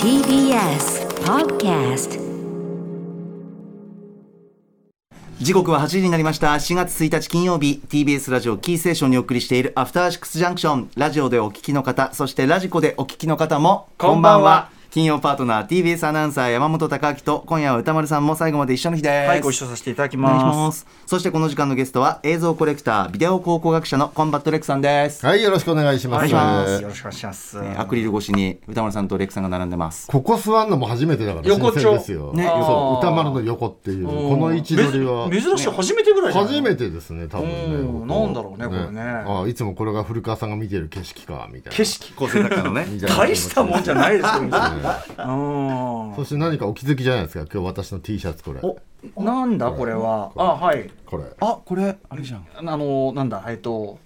TBS Podcast 時刻は8時になりました。4月1日金曜日。TBS ラジオキーステーションにお送りしているアフターシックスジャンクション。ラジオでお聞きの方そしてラジコでお聞きの方もこんばんは。金曜パートナー TBS アナウンサー山本匡晃と今夜は宇多丸さんも最後まで一緒の日です。はい、ご一緒させていただきお願いしま。ます。すそしてこの時間のゲストは映像コレクタービデオ考古学者のコンバット REC さんです、はい、よろしくお願いします。よろしくお願いします。えーアクリル越しに歌丸さんとレックさんが並んでます。ここ座んのも初めてだから横丁。新鮮ですよ。ね。そう、歌丸の横っていう、この位置取りは。め珍しい初めてぐらいじゃない？初めてですね、多分ね。うん。なんだろうねこれね。ああいつもこれが古川さんが見てる景色かみたいな。景色構成作家のね。大したもんじゃないですよ。う んそして何かお気づきじゃないですか、今日私の T シャツこれ。こなんだ？これは。あ、はい。れ。あこれあれじゃんあのなんだ？えっと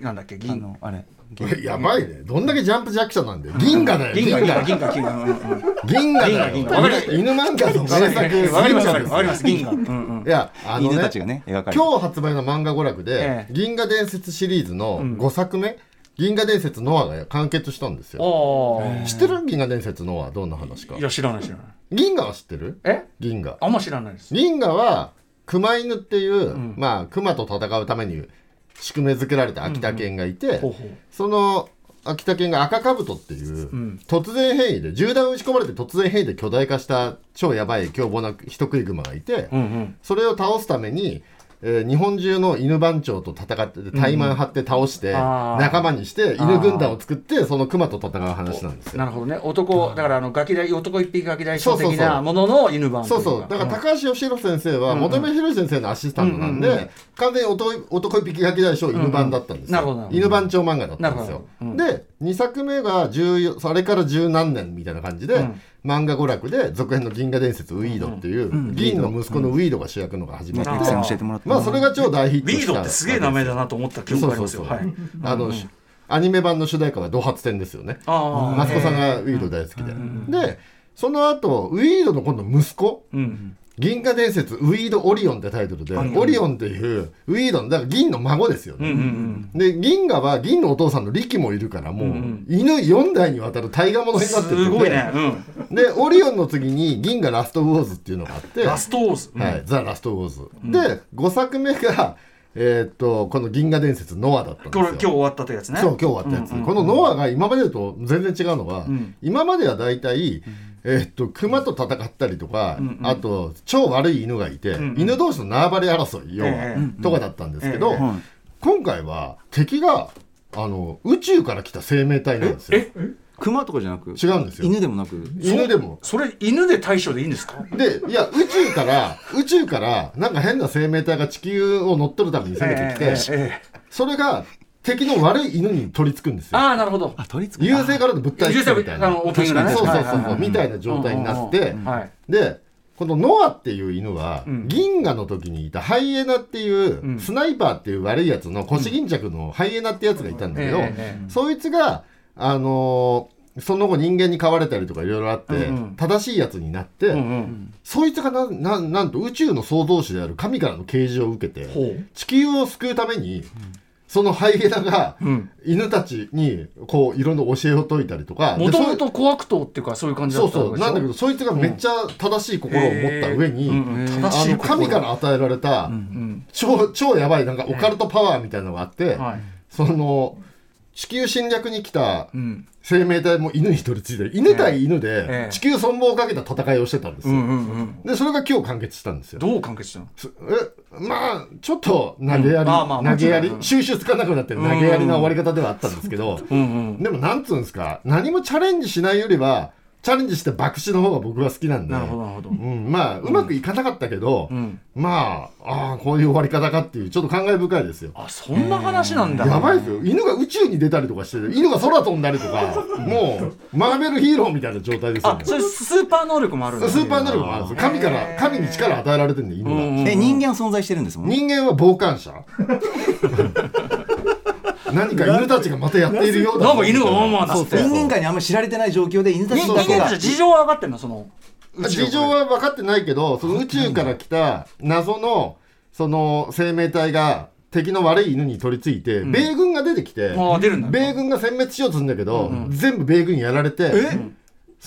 なんだっけ？あ銀のあれこれやばいね。どんだけジャンプ弱者なんだよ。銀河だよ。銀河銀河銀銀河銀河銀河銀河よ。犬漫画の名作。わかりますわかります銀河でますす銀河。うんうんいや、あのね犬たちがね描かれて今日発売の漫画娯楽でえ「え銀河伝説」シリーズの5作目「銀河伝説ノア」が完結したんですよ。知ってる？銀河伝説ノアどんな話かいや知らない知らない。銀河は知ってる？え？銀河あんま知らないです。銀河は熊犬っていう、んまあ熊と戦うために宿命づけられた秋田犬がいて、ほうほう。その秋田犬が赤兜っていう、ん突然変異で銃弾を撃ち込まれて突然変異で巨大化した超やばい凶暴な人食い熊がいて、うんうん。それを倒すために、えー日本中の犬番長と戦って怠慢張って倒して、仲間にして犬軍団を作ってその熊と戦う話なんですよ。なるほどね。男だからあのガキ大男一匹ガキ大将的なものの犬版といか。そうそう。だから高橋義弘先生は本部博先生のアシスタントなんで、完全に男男一匹ガキ大将犬版だったんですよ、犬番長漫画だったんですよ、で2作目が14それから十何年みたいな感じで、うん。漫画娯楽で続編の「銀河伝説ウィード」っていう、銀の息子のウィードが主役のが始まって、レックさん。教えてもらってまあそれが超大ヒットしたビードってすげえ名前だなと思った記憶があります。よ。そうそうそう。はい。あの、アニメ版の主題歌は「ド発展」ですよね。あマスコさんがウィード大好きで、でその後ウィードの今度息子あ。うん。銀河伝説ウィードオリオンってタイトルで、オリオンっていうウィードのだから銀の孫ですようんうね、んで銀河は銀のお父さんの力もいるからもう、ん犬4代にわたる大河物うん。になってるすごいね。うん。でオリオンの次に銀河ラストウォーズっていうのがあってラストウォーズ。はい、ザ・ラストウォーズ、で5作目がえーっとこの銀河伝説ノアだったんですよ。これ今日終わったというやつね。そう今日終わったやつ、このノアが今までと全然違うのは、ん今までは大体、えーっと熊と戦ったりとか、あと超悪い犬がいて、ん犬同士の縄張り争い要は、ええとかだったんですけど、ええはい。今回は敵があの宇宙から来た生命体なんですよ。え熊とかじゃなく違うんですよ。犬でもなく？犬でも。それ犬で対処でいいんですか？でいや宇宙から宇宙からなんか変な生命体が地球を乗っ取るために攻めてきて、ええええそれが敵の悪い犬に取り付くんですよ。ああなるほど。あ取り付く優勢からの物体みたいな。そうそうそうみたいな状態になって、はい。でこのノアっていう犬は、ん。銀河の時にいたハイエナっていう、ん。スナイパーっていう悪いやつの腰巾着のハイエナってやつがいたんだけど、そいつがあのーその後人間に飼われたりとかいろいろあって、うんうん正しいやつになって、うんうん。そいつがなななんと宇宙の創造主である神からの啓示を受けて。地球を救うために、そのハイエナが、うん。犬たちにこういろんな教えを説いたりとかでもともそと小悪党っていうかそういう感うじだったそうそうなんだけどそいつがめっちゃ正しい心を持った上に、あの神から与えられた、うん。超超やばいなんかオカルトパワーみたいなのがあって、はい。その地球侵略に来たうん。生命体も犬に取り付いてる。犬対犬えでえ地球存亡をかけた戦いをしてたんですよ。でそれが今日完結したんですよ。どう完結したの？すえまあちょっと投げやり、うん。まあまあ投げやり収集つかなくなって投げやりな終わり方ではあったんですけど。でもなんつうんですか何もチャレンジしないよりはチャレンジして爆死の方が僕は好きなんで。なるほどなるほど。うん、まあうまくいかなかったけど、うん。まあああこういう終わり方かっていうちょっと感慨深いですよ。あそんな話なんだ。やばいですよ。犬が宇宙に出たりとかして犬が空飛んだりとか もうマーベルヒーローみたいな状態ですよ。ねあそれスーパー能力もあるんだ。スーパー能力もあるんですよ。神から神に力与えられてるんで犬が、うん。え人間は存在してるんですもんね。人間は傍観者 何か犬たちがまたやっているようだなんか犬がワンワンそうそう人間界にあんまり知られてない状況で犬たち人だけが間たち事情は分かってんのその事情は分かってないけどその宇宙から来た謎のその生命体が敵の悪い犬に取り付いて、米軍が出てきて、米軍が殲滅しようとするんだけど、全部米軍にやられて、そのそん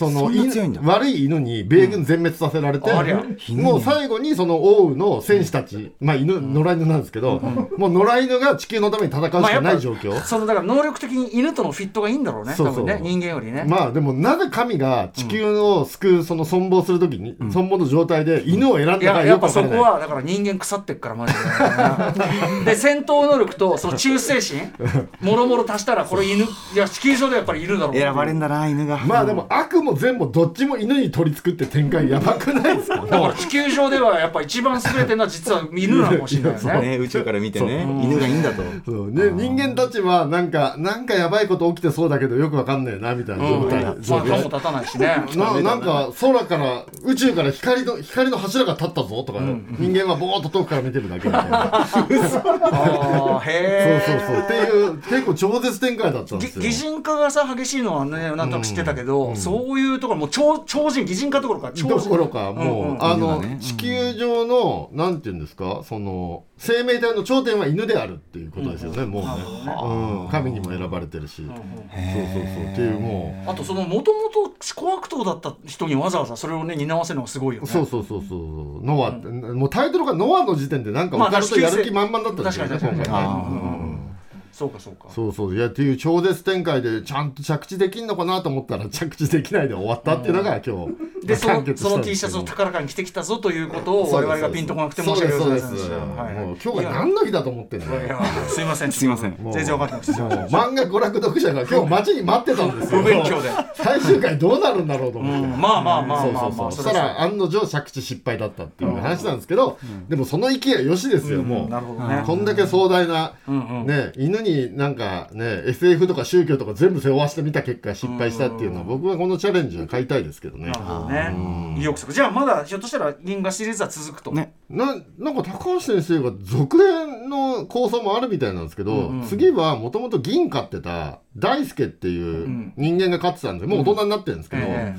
な強いんだ。犬悪い犬に米軍全滅させられて、ありゃ。もう最後にその王の戦士たち、まあ犬、野良犬なんですけど、もう野良犬が地球のために戦うしかない状況。そのだから能力的に犬とのフィットがいいんだろうねそうそう。多分ね人間よりね、まあでもなぜ神が地球を救うその存亡するときに、存亡の状態で犬を選んだいかややっぱそよくわからない。こはだから人間腐ってっからマジで。で戦闘能力とその忠誠心もろもろ足したらこれ犬いや地球上でやっぱりいるだろう。選ばれんだな犬が。まあでも悪も善もどっちも犬に取り付くって展開やばくないですか？だから地球上ではやっぱ一番優れてるのは実は犬なのかもしれないよね。ね宇宙から見てね。犬がいいんだと。そう。ね、人間たちはなんかなんかやばいこと起きてそうだけどよくわかんないなみたいな状態、まあ状態。歯も立たないしね。なな。んか空から宇宙から光の光の柱が立ったぞとか、人間はボーっと遠くから見てるだけみたいな。あーへえそうそうそう。っていう結構超絶展開だったんですよ。擬人化がさ激しいのはねなんとなく知ってたけど、そういうところもう超超人擬人化どころか超人。どころかもう、うんうん。あの、ね地球上のなんていうんですかその生命体の頂点は犬であるっていうことですよね、もうね、うん、神にも選ばれてるし、そうそうそうっていうもう。あとそのもともと思考悪党だった人にわざわざそれをね担わせるのがすごいよね。そうそうそうそうノアって、もうタイトルがノアの時点でなんかオカルトやる気満々だったんですよね、確かに確かに。今回ね。うんうんうんそうかそうか。そうそう。いやっていう超絶展開でちゃんと着地できんのかなと思ったら着地できないで終わったっていうのが今日。でそのそのん T シャツを高らかに着てきたぞということを我々がピンとこなくて申し訳ございませんでした。はい。もう今日が何の日だと思ってんの？すいませんすいません。全然分かってなくてもう漫画娯楽読者が今日待ちに待ってたんですよ。不勉強で。最終回どうなるんだろうと思って、うんまあまあまあまあまあそしたら案の定着地失敗だったっていう話なんですけど、でもその勢いはよしですよ、もう、なるほどね。こんだけ壮大な、ね、犬になんかね SF とか宗教とか全部背負わせてみた結果失敗したっていうのは僕はこのチャレンジは買いたいですけどね。なるほどね意欲作じゃあまだひょっとしたら銀河シリーズは続くと。ね。ななんか高橋先生が続編の構想もあるみたいなんですけど、次はもともと銀飼ってた大輔っていう人間が飼ってたんでもう大人になってるんですけど、え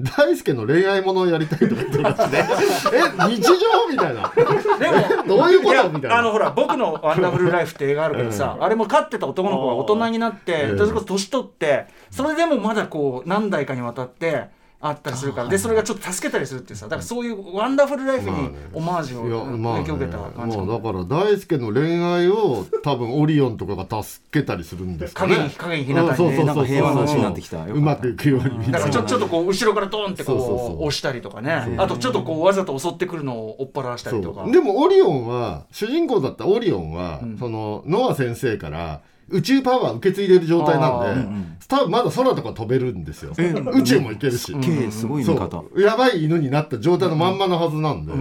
大輔の恋愛ものをやりたいとか言ってましてえ日常みたいな。でも どういうことみたいな。あのほら僕のワンダフルライフって映画あるけどさ、あれも飼ってた男の子が大人になって、ええそれこそ年取ってそれでもまだこう何代かにわたってあったりするから。でそれがちょっと助けたりするっていうさだからそういうワンダフルライフにオマージュをまあ、ね、影響を受けた感じかな。もうだから大輔の恋愛を多分オリオンとかが助けたりするんですかね。影に影に日向にねうんそうそうそう。なんか平和な話になってきた。うまくいくように。みたいなだからちょちょっとこう後ろからドーンってこそう押したりとかね。あとちょっとこうわざと襲ってくるのを追っ払わしたりとか。でもオリオンは主人公だったオリオンは、そのノア先生から宇宙パワー受け継いでる状態なんで、あ多分まだ空とか飛べるんですよ、宇宙も行けるし、すごい方う。やばい犬になった状態のまんまのはずなんで、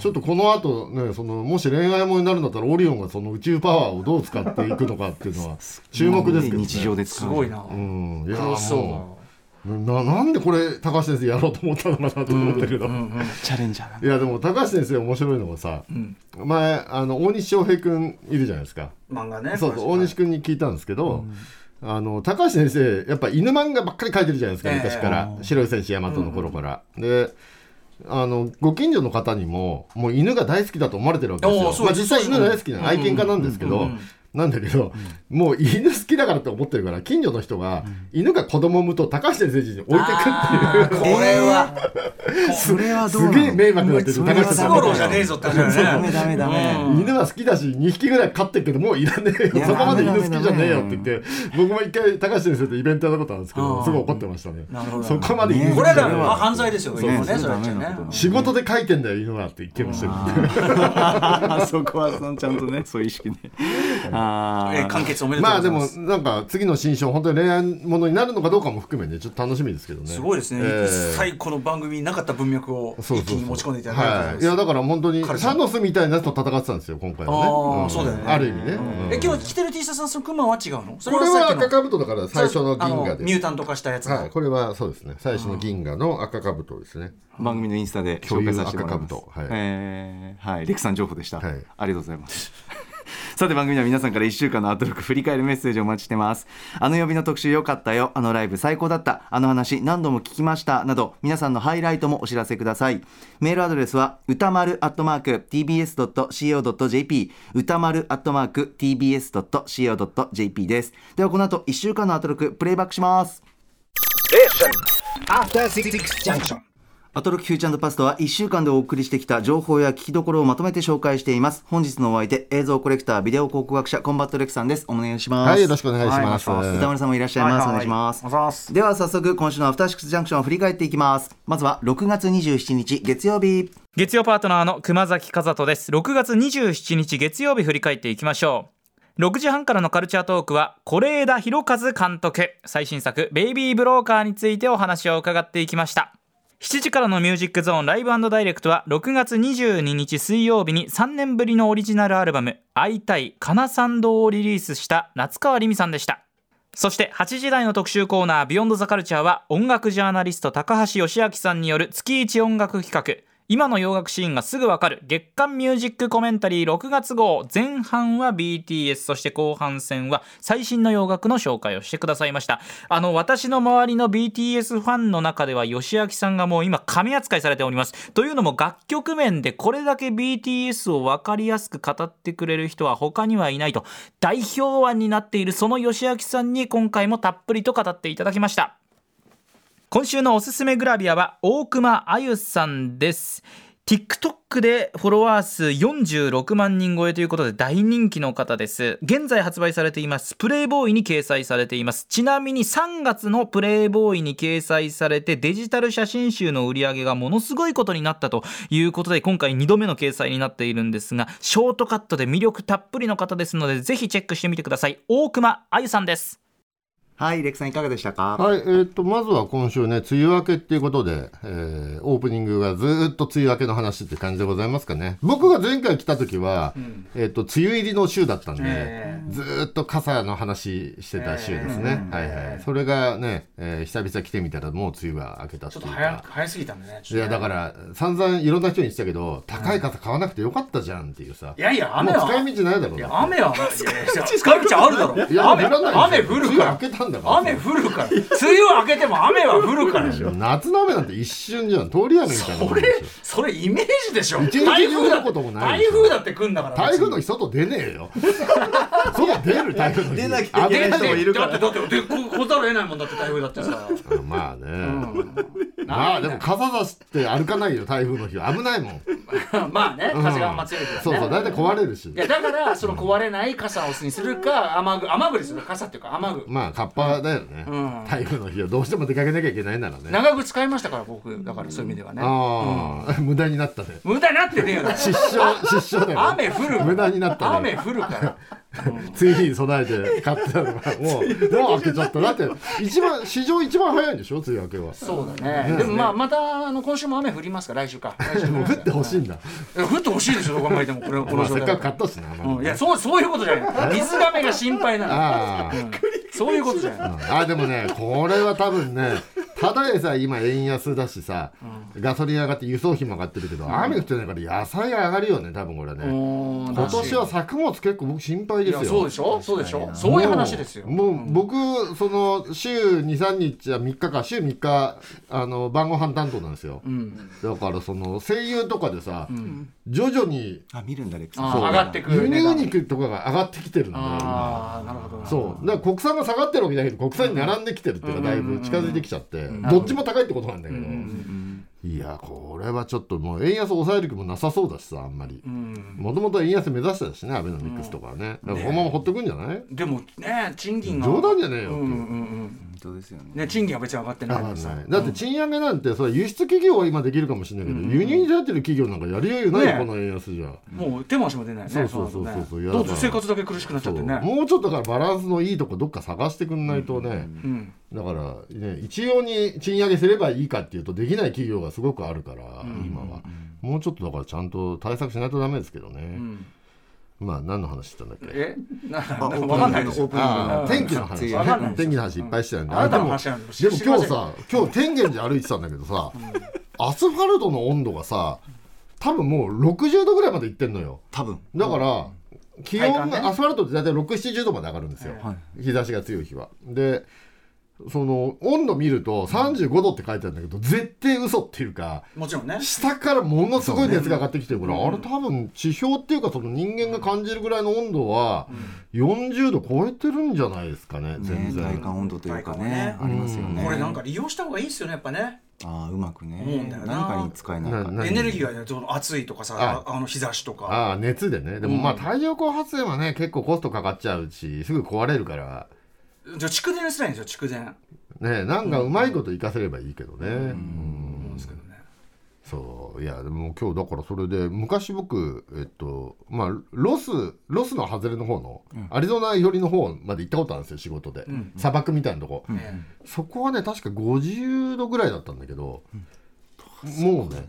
ちょっとこの後ねそのもし恋愛ものになるんだったらオリオンがその宇宙パワーをどう使っていくのかっていうのは注目ですけど、ね、日常で使う。すごいな。うん。いやそうななんでこれ高橋先生やろうと思ったのかなと思ったけど、チャレンジャーいやでも高橋先生面白いのがさ、前あの大西翔平君いるじゃないですか。漫画ねそうそう大西君に聞いたんですけど、あの高橋先生やっぱ犬漫画ばっかり描いてるじゃないですかええ。昔から、白い戦士大和の頃から、であのご近所の方にももう犬が大好きだと思われてるわけですよ。まあ、実際犬大好きな愛犬家なんですけど、なんだけど、もう犬好きだからって思ってるから近所の人が、犬が子供を産むと高橋先生家に置いてくっていう。これは。それはすげえ迷惑になってる高橋先生。じゃねえぞって話だよね。ダメダメ犬は好きだし2匹ぐらい飼ってるけどもういらねえよ。そこまで犬好きじゃねえよって言って僕も一回高橋先生とイベントやったことあるんですけうん。どすごい怒って。ましたねなるほどそこまで犬好きこれはだ犯罪ですよ今ね仕事で描いてんだよ犬はって言ってましたよ。あそこはそのちゃんとねそういう意識ね。あ えー完結おめでとうまあでもございます。なんか次の新章本当に恋愛ものになるのかどうかも含めねちょっと楽しみですけどね。すごいですね、えー一切この番組になかった文脈をそうそうそう。一気に持ち込んでいただいてはい、いやだから本当にサノスみたいなやつと戦ってたんですよ今回はね。あーん。そうだよね。ある意味ね、うん。え今日着てる T シャツのそのクマは違うの？そこれさっきのは赤兜だから最初の銀河でミュータント化したやつの。はい、これはそうですね。最初の銀河の赤兜ですね。番組のインスタで紹介させてもらいます。そういう赤兜。はい。えーはい。レクさん情報でした、はい。ありがとうございますさて番組では皆さんから1週間のアトロク振り返るメッセージをお待ちしてます。あの曜日の特集良かったよ。あのライブ最高だった。あの話何度も聞きました。など皆さんのハイライトもお知らせください。メールアドレスは宇多丸アットマーク tbs.co.jp 宇多丸アットマーク tbs.co.jp です。ではこの後1週間のアトロクプレイバックします。アトロックフューチャーパストは1週間でお送りしてきた情報や聞きどころをまとめて紹介しています。本日のお相手映像コレクタービデオ考古学者コンバット REC さんです。お願いします。はいよろしくお願いします、はい宇多丸さんもいらっしゃいます、はいはいお願いします。ますでは早速今週のアフターシックスジャンクションを振り返っていきます。まずは6月27日月曜日。月曜パートナーの熊崎和人です。6月27日月曜日振り返っていきましょう。6時半からのカルチャートークは是枝裕和監督。最新作「ベイビー・ブローカー」についてお話を伺っていきました7時からのミュージックゾーンライブダイレクトは6月22日水曜日に3年ぶりのオリジナルアルバム「会いたいかなさん堂」をリリースした夏川りみさんでした。そして8時台の特集コーナー「ビヨンドザカルチャーは音楽ジャーナリスト高橋義明さんによる月一音楽企画。今の洋楽シーンがすぐわかる。月間ミュージックコメンタリー6月号。前半は BTS そして後半戦は最新の洋楽の紹介をしてくださいました。あの私の周りの BTS ファンの中では義明さんがもう今神扱いされております。というのも楽曲面でこれだけ BTS を分かりやすく語ってくれる人は他にはいないと。代表案になっているその義明さんに今回もたっぷりと語っていただきました。今週のおすすめグラビアは大熊あゆさんです。TikTok でフォロワー数46万人超えということで大人気の方です。現在発売されています。プレイボーイに掲載されています。ちなみに3月のプレイボーイに掲載されてデジタル写真集の売り上げがものすごいことになったということで今回2度目の掲載になっているんですがショートカットで魅力たっぷりの方ですのでぜひチェックしてみてください。大熊あゆさんです。はいレックさんいかがでしたか？はい、えー、とまずは今週ね梅雨明けっていうことで、えーオープニングがずーっと梅雨明けの話って感じでございますかね。僕が前回来た時は、えー、と梅雨入りの週だったんで、えずーっと傘の話してた週ですね、はいはい。それがね、えー久々来てみたらもう梅雨が明けたってちょいうか。っと早早すぎたんでねいやだから散々いろんな人に言ってたけど高い傘買わなくてよかったじゃんっていうさ、いやいや雨はもう使い道ないだろういやな雨は 使い道あるだろ。いや雨雨降る梅雨から明けたんだから雨降るから。梅雨明けても雨は降るから。でしょ。夏の雨なんて一瞬じゃん。通り雨みたいなもそれそれイメージでしょ。一日台風だ中降ることもない台風だって来んだから台風の日外出ねえよ。外出る台風の日。出なきゃいけない人もいるからだってだってでこ来ざるを得ないもんだって台風だってさ。うんまあね、まあでも傘さして歩かないよ台風の日は。危ないもん、まあね風があんま強いからね。そうそう大体壊れるし。いやだからその壊れない傘をにするか雨具雨具にする傘っていうか雨具。まあカッパだよね、ん。台風の日はどうしても出かけなきゃいけないならね。長具使いましたから僕だからそういう意味ではね。ああ、無駄になったね。無駄になってねえよ失笑失笑だよ雨降る。無駄になった雨ね降るから。梅雨に備えて買ってたのがもうもう開けちゃった。だって一番史上一番早いんでしょ？梅雨明けは。そうだね。でもまあまたあの今週も雨降りますから来週か。来週も。う降ってほしいんだ。降ってほしいでしょどう考えてもこれこまあせっかく買ったしな、いやそうそういうことじゃない。水がめが心配なの。ああそういうことじゃない。あでもねこれは多分ねただでさ今円安だしさ、ガソリン上がって輸送費も上がってるけど、雨降ってないから野菜上がるよね多分これね、今今年は作物結構僕心配ですよ。そうでしょ？そうでしょ？そういう話ですよ。もうもう僕その週23日は3日か週3日あの晩ご飯担当なんですよ、うん。だからその声優とかでさ、徐々にあ見るんだレック上がってく輸入肉とかが上がってきてるんだよ今。ああなるほど。そう。だから国産が下がってるわけだけど国産に並んできてるっていうかだいぶ近づいてきちゃってどっちも高いってことなんだけど。いやこれはちょっともう円安抑える気もなさそうだしさあんまり。うん。もともと円安目指してたしねアベノミクスとかはね。だからこのままほっとくんじゃない？でもね賃金が。冗談じゃねえよっていう。うんうんうん本当ですよね。ね賃金は別に上がってない。だって賃上げなんてそれ輸出企業は今できるかもしれないけど輸入に頼ってる企業なんかやりようよないよねこの円安じゃ。もう手回しも出ないね。そうそうそうそう。そうどうぞ生活だけ苦しくなっちゃってね。もうちょっとだからバランスのいいとこどっか探してくんないとね。うん。だからね一様に賃上げすればいいかっていうとできない企業がすごくあるから今は。もうちょっとだからちゃんと対策しないとダメですけどね。うんまあ何の話してたんだっけ？え？なあなわかんないですよ。オープニングああ天気の話。天気の話いっぱいしてたんで。あでもででも今日さ今日天元寺歩いてたんだけどさアスファルトの温度がさ多分もう60度ぐらいまでいってんのよ。多分。だから気温がアスファルトって大体670度まで上がるんですよ、はい。日差しが強い日は。でその温度見ると35度って書いてあるんだけど絶対嘘っていうかもちろんね。下からものすごい熱が上がってきてるから、あれ多分地表っていうかその人間が感じるぐらいの温度は40度超えてるんじゃないですかね全ね、然、体感温度というかねありますよね。これなんか利用した方がいいですよねやっぱね。ああうまくね。何かに使えないか。ななエネルギーがねその暑いとかさあああの日差しとか。ああ熱でね。でもまあ太陽光発電はね結構コストかかっちゃうしすぐ壊れるからじゃあ蓄電すらいいんですよ蓄電ねなんかうまいこと活かせればいいけどね、うん。思うんですけどね。そう。いやでも今日だからそれで昔僕えっとまあロスロスの外れの方の、アリゾナ寄りの方まで行ったことあるんですよ仕事で、ん。砂漠みたいなとこ、えそこはね確か50度ぐらいだったんだけど、もうね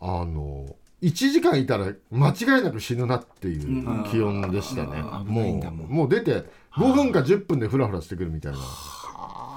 あの1時間いたら間違いなく死ぬなっていう気温でしたね、危ないんだももうんもう出て5分か10分でフラフラしてくるみたいな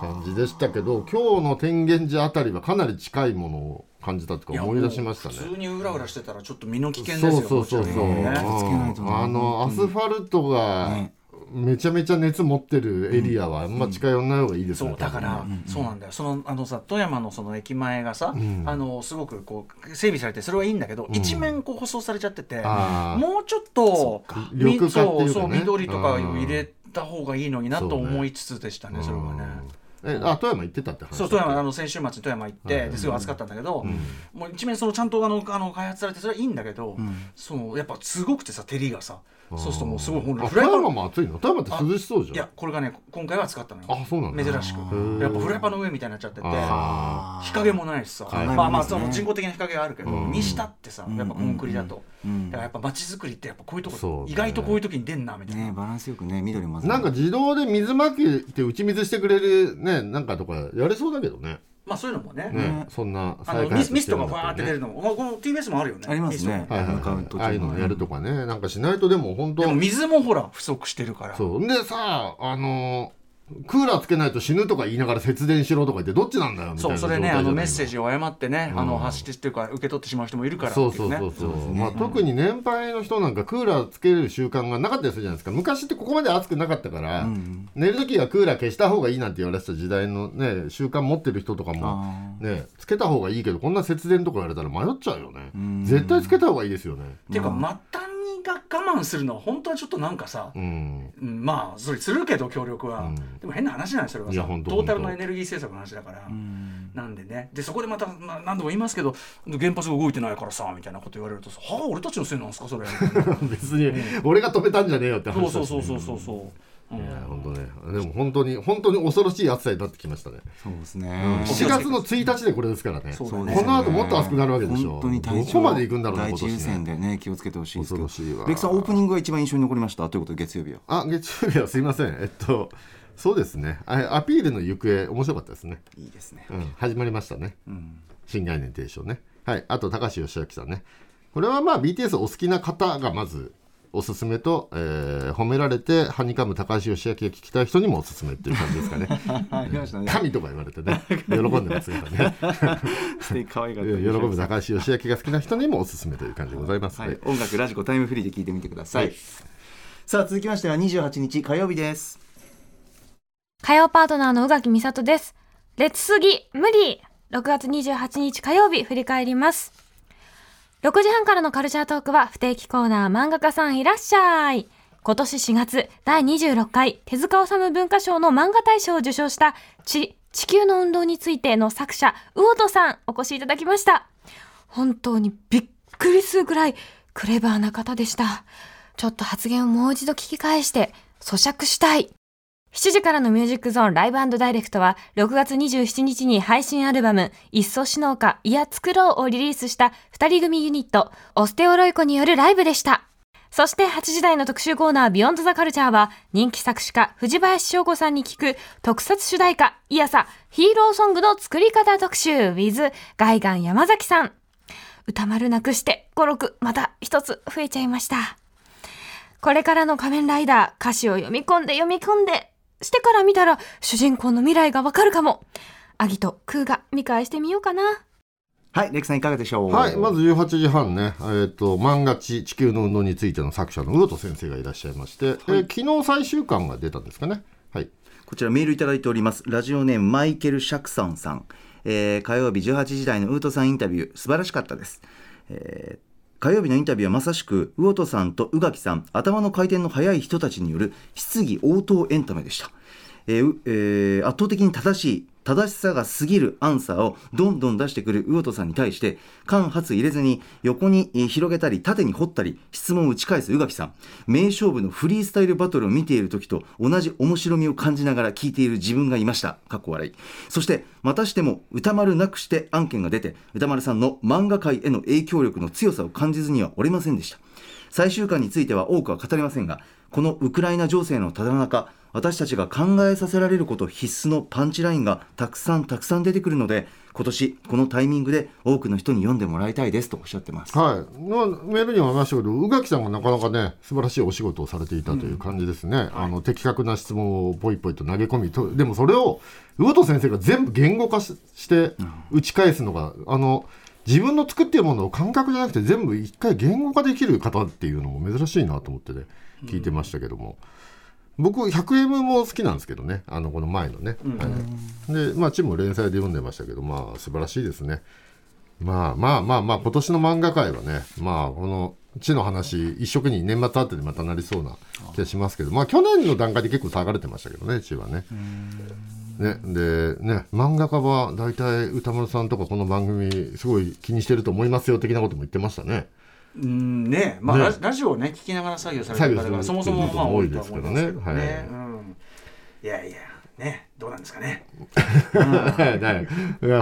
感じでしたけど今日の天元寺あたりはかなり近いものを感じたとえか思い出しましたね。普通にうらうらしてたらちょっと身の危険ですよそうそうそうそう、ね。あのアスファルトがねめちゃめちゃ熱持ってるエリアはあんま近寄んない方がいいですね、そうだから、そうなんだよ。そのあのさ富山のその駅前がさ、あのすごくこう整備されてそれはいいんだけど、一面こう舗装されちゃっててもうちょっとみ緑化っていうかね。そうそう緑とかをうん。入れた方がいいのになと思いつつでしたねそれはね。えあ富山行ってたって話そう富山あの先週末に富山行って、ですごい暑かったんだけど、もう一面そのちゃんとあのあの開発されてそれはいいんだけど、そのやっぱすごくてさ照りがさ。そうするともうすごいほんあフライパン富山も暑いの？富山って涼しそうじゃん。いやこれがね今回は暑かったのよ。あそうなんだ。珍しく。ー。やっぱフライパンの上みたいになっちゃっててあ日陰もないしさ、はいまあまあその人工的な日陰があるけど、にしたってさやっぱコンクリだと、うんだからやっぱ街づくりってやっぱこういうとこ、ね。意外とこういう時に出んなみたいな、ねバランスよくね緑もなんか自動で水まきて打ち水してくれるねなんかとかやれそうだけどね。まあそういうのもね。ね、そんなあの再開発ミスミストがしてるんだったらね。ファーって出るのも、この TBS もあるよね。ありますね。はいはいはい、ああいうのやるとかね。なんかしないとでも本当でも水もほら不足してるから。そう。でさあのクーラーつけないと死ぬとか言いながら節電しろとか言ってどっちなんだよみたいなそうそれねあのメッセージジを誤ってね、あうんの発してっていうか受け取ってしまう人もいるからそうそうそうそう、まあ、特に年配の人なんかクーラーつける習慣がなかったりするじゃないですか。昔ってここまで暑くなかったから、寝る時はクーラー消した方がいいなんて言われてた時代のね習慣持ってる人とかもあねつけた方がいいけどこんな節電とか言われたら迷っちゃうよね。絶対つけた方がいいですよね。っていうか末端が我慢するのは本当はちょっとなんかさ、うん。うんまあそれするけど協力は、うん。でも変な話なんですよそれはトータルのエネルギー政策の話だから、なんでね。でそこでまた、まあ、何度も言いますけど原発が動いてないからさみたいなこと言われるとさ「はあ俺たちのせいなんですかそれ」別に俺が止めたんじゃねえよって話ねそうそうそうそうそう、うんいや本当ね。でも本当に本当に恐ろしい暑さになってきましたね。そうですね。4月の1日でこれですからね。そうだね。この後もっと暑くなるわけでしょ。本当に体調どこまで行くんだろうね先でね気をつけてほしいですけど。恐ろしいわ。レクさんオープニングが一番印象に残りました？ということで月曜日は。あ月曜日は。すいません。えっとそうですね。あアピールの行方面白かったですね、いいですね。うん、始まりましたね。うん。新概念提唱ね。はい。あと高橋義明さんね。これはまあ BTS お好きな方がまずおすすめと、えー褒められてはにかむ高橋義明が聞きたい人にもおすすめっていう感じですかね。ありましたね。神とか言われてね。喜んでますからね。喜たぶ高橋義明が好きな人にもおすすめという感じでございます、はい。はい、音楽ラジコタイムフリーで聞いてみてください、はい。さあ続きましては28日火曜日です。火曜パートナーの宇垣美里です。列すぎ。無理 !6 月28日火曜日振り返ります。6時半からのカルチャートークは不定期コーナー漫画家さんいらっしゃい。今年4月第26回手塚治虫文化賞の漫画大賞を受賞した地地球の運動についての作者魚戸さんお越しいただきました。本当にびっくりするぐらいクレバーな方でした。ちょっと発言をもう一度聞き返して咀嚼したい。7時からのミュージックゾーンライブダイレクトは6月27日に配信アルバム「いっそしのうかいや作ろう」をリリースした2人組ユニットオステオロイコによるライブでした。そして8時台の特集コーナービヨンドザカルチャーは人気作詞家藤林翔子さんに聞く特撮主題歌いやさヒーローソングの作り方特集 with ガイガン山崎さん。歌丸なくして語録また一つ増えちゃいました。これからの仮面ライダー歌詞を読み込んで読み込んでしてから見たら主人公の未来がわかるかも。アギとクーが見返してみようかな。はいレクさんいかがでしょう？はい、まず18時半ね、えー、と漫画地地球の運動についての作者の魚戸先生がいらっしゃいまして、えー昨日最終巻が出たんですかね。はい、こちらメールいただいております。ラジオネームマイケル・シャクソンさん、えー火曜日18時台のウートさんインタビュー。素晴らしかったです、えー火曜日のインタビューはまさしく魚戸さんと宇垣さん頭の回転の速い人たちによる質疑応答エンタメでした、えーえー圧倒的に正しい正しさが過ぎるアンサーをどんどん出してくる魚戸さんに対して間髪入れずに横に広げたり縦に掘ったり質問を打ち返す宇垣さん。名勝負のフリースタイルバトルを見ている時と同じ面白みを感じながら聞いている自分がいました。かっこ笑い。そしてまたしても歌丸なくして案件が出て歌丸さんの漫画界への影響力の強さを感じずにはおりませんでした。最終巻については多くは語れませんがこのウクライナ情勢のただ中私たちが考えさせられること必須のパンチラインがたくさんたくさん出てくるので今年このタイミングで多くの人に読んでもらいたいですとおっしゃってます。はい、まあメールにもありましたけど宇垣さんがなかなかね素晴らしいお仕事をされていたという感じですね、あの的確な質問をポイポイと投げ込みとでもそれを魚戸先生が全部言語化しして打ち返すのが、あの自分の作っているものを感覚じゃなくて全部一回言語化できる方っていうのも珍しいなと思ってね聞いてましたけども。僕 100M も好きなんですけどね。あのこの前のね、はい。でまあチームも連載で読んでましたけどまあ素晴らしいですね。まあまあまあまあ今年の漫画界はねまあこの地の話一色に年末あってでまたなりそうな気がしますけどまあ去年の段階で結構下がれてましたけどね地はね。ね、でね漫画家は大体歌丸さんとかこの番組すごい気にしてると思いますよ的なことも言ってましたね。うんねまあね。ラジオをね聞きながら作業されてる方がそもそもまあ多いとは思いますけどね。はい。うん。いやいやねどうなんですかね。はいはい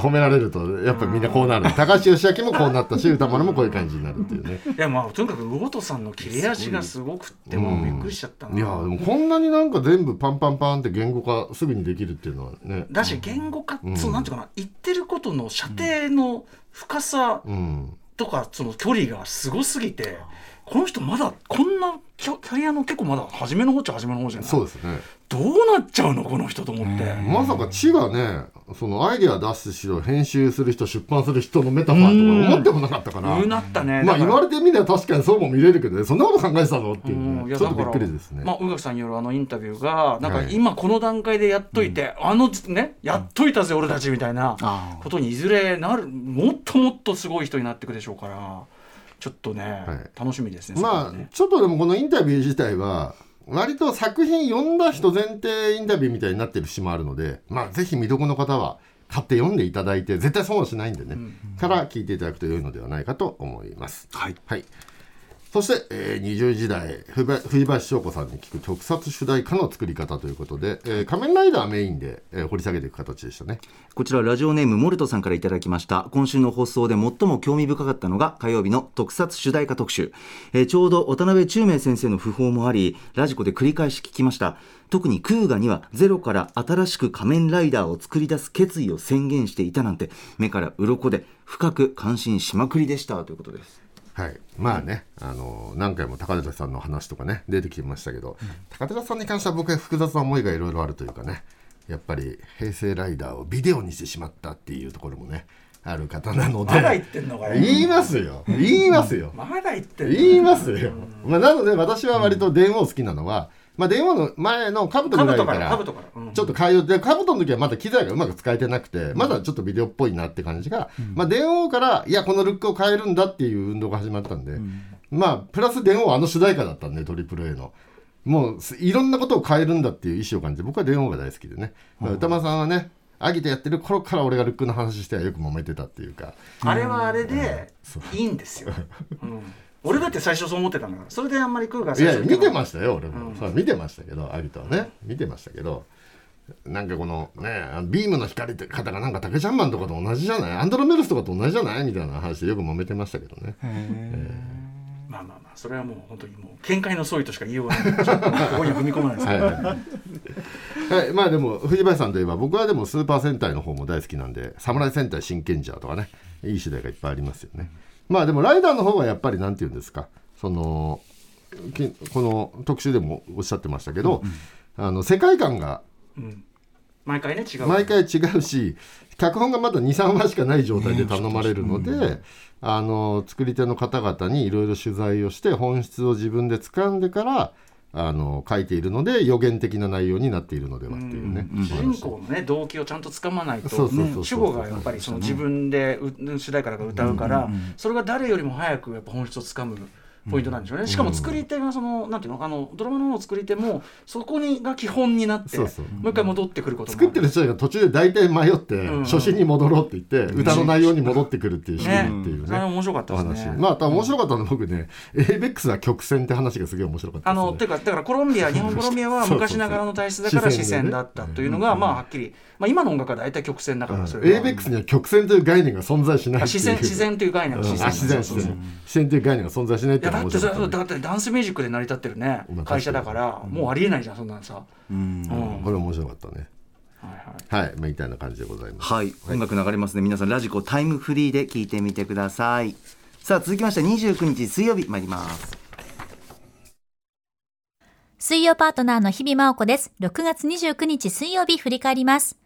褒められるとやっぱみんなこうなる。高橋義明もこうなったし歌丸もこういう感じになるっていうね。いやまあとにかく魚戸さんの切れ味がすごくってもうびっくりしちゃったな。いやでもこんなになんか全部パンパンパンって言語化すぐにできるっていうのはね。だし言語化、うんそのなんていうかな言ってることの射程の深さうんとかその距離がすごすぎてこの人まだこんなキャキャリアの結構まだ初めの方っちゃ初めの方じゃない？そうですね。どうなっちゃうのこの人と思って、まさか地がねそのアイデア出すしろ編集する人出版する人のメタファーとか思ってもなかったから。うなったね。まあ言われててみれば確かにそうも見れるけどねそんなこと考えてたのっていう。ねちょっとびっくりですね。まあ、宇垣さんによるあのインタビューがなんかはい。今この段階でやっといて、あのねやっといたぜ俺たちみたいなあことにいずれなるもっともっとすごい人になっていくでしょうからちょっとね、はい。楽しみですねまあちょっとでもこのインタビュー自体は割と作品読んだ人前提インタビューみたいになってる節もあるのでまあぜひ見どこの方は買って読んでいただいて絶対損はしないんでね、から聞いていただくと良いのではないかと思います。はい。はいそして、えー、20時代藤林藤林翔子さんに聞く特撮主題歌の作り方ということで、えー仮面ライダーメインで、えー掘り下げていく形でしたね。こちらラジオネームモルトさんからいただきました。今週の放送で最も興味深かったのが火曜日の特撮主題歌特集、えーちょうど渡辺中明先生の訃報もありラジコで繰り返し聞きました。特にクーガにはゼロから新しく仮面ライダーを作り出す決意を宣言していたなんて目から鱗で深く感心しまくりでした。ということです。はい、まあね、あの何回も高寺さんの話とかね出てきましたけど、高寺さんに関しては僕は複雑な思いがいろいろあるというかねやっぱり平成ライダーをビデオにしてしまったっていうところもねある方なのでまだ言ってんのかよ。言いますよ。言いますよ。まだ言ってんの言いますよ、まあ、なので私は割と電話を好きなのは、まあ、電話の前のカブトぐらいからちょっと変えようでカブトの時はまだ機材がうまく使えてなくてまだちょっとビデオっぽいなって感じが、まあ、電王からいやこのルックを変えるんだっていう運動が始まったんで、まあプラス電王あの主題歌だったんでトリプル A の。もうすいろんなことを変えるんだっていう意思を感じて僕は電王が大好きでね、まあ、歌間さんはねアギトやってる頃から俺がルックの話してはよく揉めてたっていうか。あれはあれでいいんですよ、うん俺だって最初そう思ってたんだから。それであんまりクーがいや見てまししたよ俺も、そう見てましたけどアギトはね。見てましたけど。なんかこのねビームの光って方がなんか竹ちゃんマンとかと同じじゃない？アンドロメルスとかと同じじゃない？みたいな話でよく揉めてましたけどね。まあまあまあそれはもう本当にもう見解の相違としか言いようがない。ここには踏み込まないですけど、はいはい、はい、まあでも藤林さんといえば僕はでもスーパー戦隊の方も大好きなんで侍戦隊真剣ジャーとかねいい主題がいっぱいありますよねまあでもライダーの方はやっぱりなんて言うんですかそのきこの特集でもおっしゃってましたけど、あの世界観がうん。毎回ね違う。毎回違うし脚本がまだ23話しかない状態で頼まれるので、あの作り手の方々にいろいろ取材をして本質を自分で掴んでからあの書いているので予言的な内容になっているのではっていうね、主人公のね動機をちゃんとつかまないと。主語がやっぱりその自分でう主題歌が歌うからそれが誰よりも早くやっぱ本質をつかむポイントなんでしょうね。しかも作り手がそのなんていうのあのドラマの作り手もそこにが基本になってもそう。一回戻ってくること作ってる人が途中で大体迷って、ん。初心に戻ろうって言って、歌の内容に戻ってくるっていうシーンっていうね。それは面白かったおですね。話。まあ面白かったのは僕ね ABEX は曲線って話がすげえ面白かったね。のていうかだからコロンビア日本コロンビアは昔ながらの体質だから視線だったというのがまあはっきり。まあ今の音楽は大体曲線だからそれは。ABEX には曲線という概念が存在しない自然自然という概念うん。が自然あ自然という概念が存在しないってだってそれ面白かったねだってダンスミュージックで成り立ってるね。まあ会社だから。もうありえないじゃんそんなのさ。うん。うん。これ面白かったね。はいはい。はい、まあ、みたいな感じでございます。はい、音楽流れますね。皆さんラジコタイムフリーで聞いてみてください。さあ続きまして29日水曜日参ります。水曜パートナーの日々真央子です。6月29日水曜日振り返ります。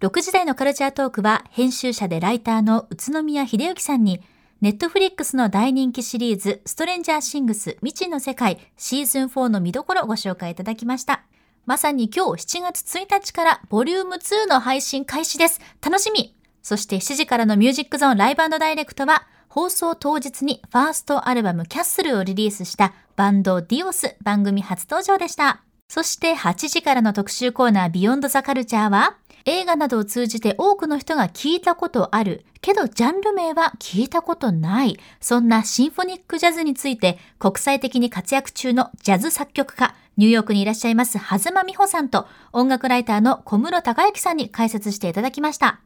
6時台のカルチャートークは編集者でライターの宇都宮秀幸さんにネットフリックスの大人気シリーズストレンジャーシングス未知の世界シーズン4の見どころをご紹介いただきました。まさに今日7月1日からボリューム2の配信開始です。楽しみそして7時からのミュージックゾーンライブダイレクトは放送当日にファーストアルバムキャッスルをリリースしたバンドディオス番組初登場でした。そして8時からの特集コーナービヨンドザカルチャーは映画などを通じて多くの人が聞いたことあるけどジャンル名は聞いたことないそんなシンフォニックジャズについて国際的に活躍中のジャズ作曲家ニューヨークにいらっしゃいます狭間美穂さんと音楽ライターの小室孝之さんに解説していただきました。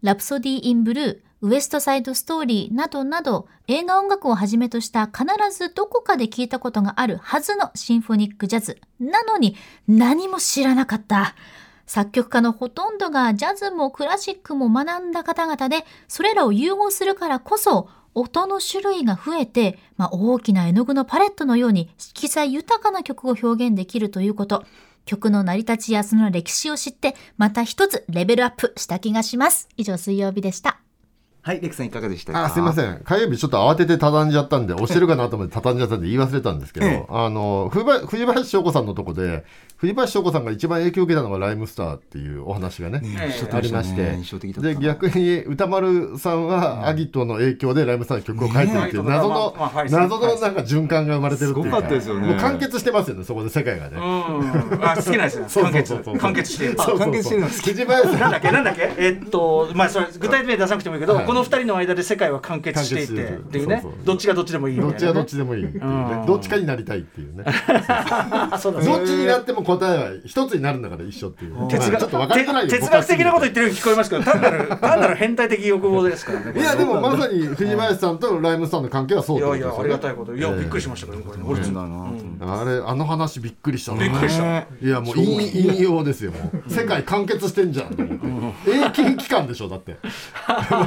ラプソディ・イン・ブルー、ウエストサイド・ストーリーなどなど映画音楽をはじめとした必ずどこかで聞いたことがあるはずのシンフォニックジャズなのに何も知らなかった。作曲家のほとんどがジャズもクラシックも学んだ方々でそれらを融合するからこそ音の種類が増えて、まあ、大きな絵の具のパレットのように色彩豊かな曲を表現できるということ。曲の成り立ちやその歴史を知って、また一つレベルアップした気がします。以上、水曜日でした。はいレクさんいかがでしたか？あすいません。火曜日ちょっと慌てて畳んじゃったんで押してるかなと思って畳んじゃったんで言い忘れたんですけど、ええ。あの藤林藤林翔子さんのとこで藤林翔子さんが一番影響を受けたのがライムスターっていうお話がねねありまして。で逆に歌丸さんはアギトの影響でライムスターの曲を書いてるっていうね謎のまあはい謎のなんか循環が生まれてるっていうかったですよね。もう完結してますよねそこで世界がね。うん。あ好きなんですよ。完結そうそうそう。完結。して。るそうそうそう。完結してるの好き。藤林さん。なんだっけ？なんだっけ？えっとまあそれ具体的に出さなくてもいいけど、はい。この二人の間で世界は完結していてっていうね。そうそう。どっちがどっちでもいいどっちがどっちでもいいっていうね。うん。どっちかになりたいっていうね。あそうだどっちになっても答えは一つになるんだから一緒っていう。哲学的なこと言ってるように聞こえますけど単なる単なる変態的欲望ですからね。いやでもまさに藤林さんとライムスターの関係はそういってことですよ。ねやいやありがたいこと。いや、ええ。びっくりしましたけどねこれ。あれあの話びっくりしたな。びっくりした。ねいやもう引引用ですよもう。世界完結してんじゃんと思って。永久期間でしょだって。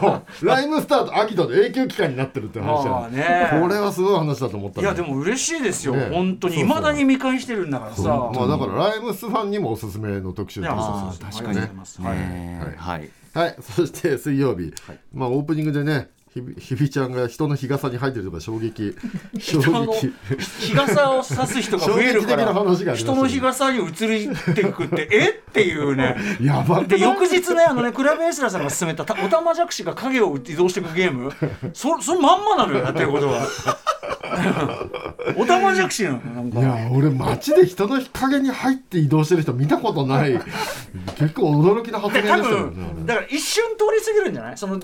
もうライムスターとアギトで永久期間になってるって話これはすごい話だと思ったいやでも嬉しいですよ、ね本当に。いまだに見返してるんだからさ。まあだからライムスファンにもおすすめの特集です確かにはい。ねはい。はい、そして水曜日、まあオープニングでね、ひびひびちゃんが人の日傘に入ってるとか衝撃、衝撃。日傘を差す人が増えるから人の日傘に移っていくって え？っていうね。やばくで翌日ねあのねクラブエスラーさんが勧めたたオタマジャクシが影を移動していくゲーム。そそのまんまなのよやってることは。オタマジャクシなのいや俺街で人の日陰に入って移動してる人見たことない。結構驚きの発言でしたよね分だから一瞬通り過ぎるんじゃない？そのい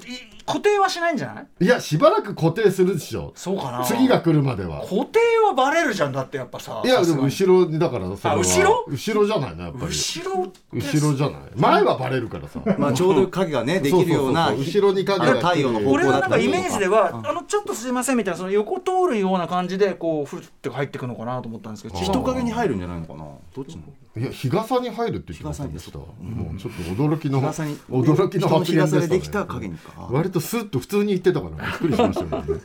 固定はしないんじゃない？い？やしばらく固定するでしょ。そうかな。次が来るまでは。固定はバレるじゃんだってやっぱさいやでも後ろにだからそれは。あ後ろ？後ろじゃないのやっぱり。後ろって後ろじゃない。前はバレるからさ。まあちょうど影がねできるようなそうそうそう後ろに影が太陽の方向俺はなんかイメージでは、あのちょっとすいませんみたいなその横通るような感じでこうふって入ってくのかなと思ったんですけど。人影に入るんじゃないのかな？どっちの？いや日傘に入るって言ってました日傘もうちょっと驚きの日傘に驚きの発言ででできた影にか。割とスッと普通に言ってたからびっくりしましたけどね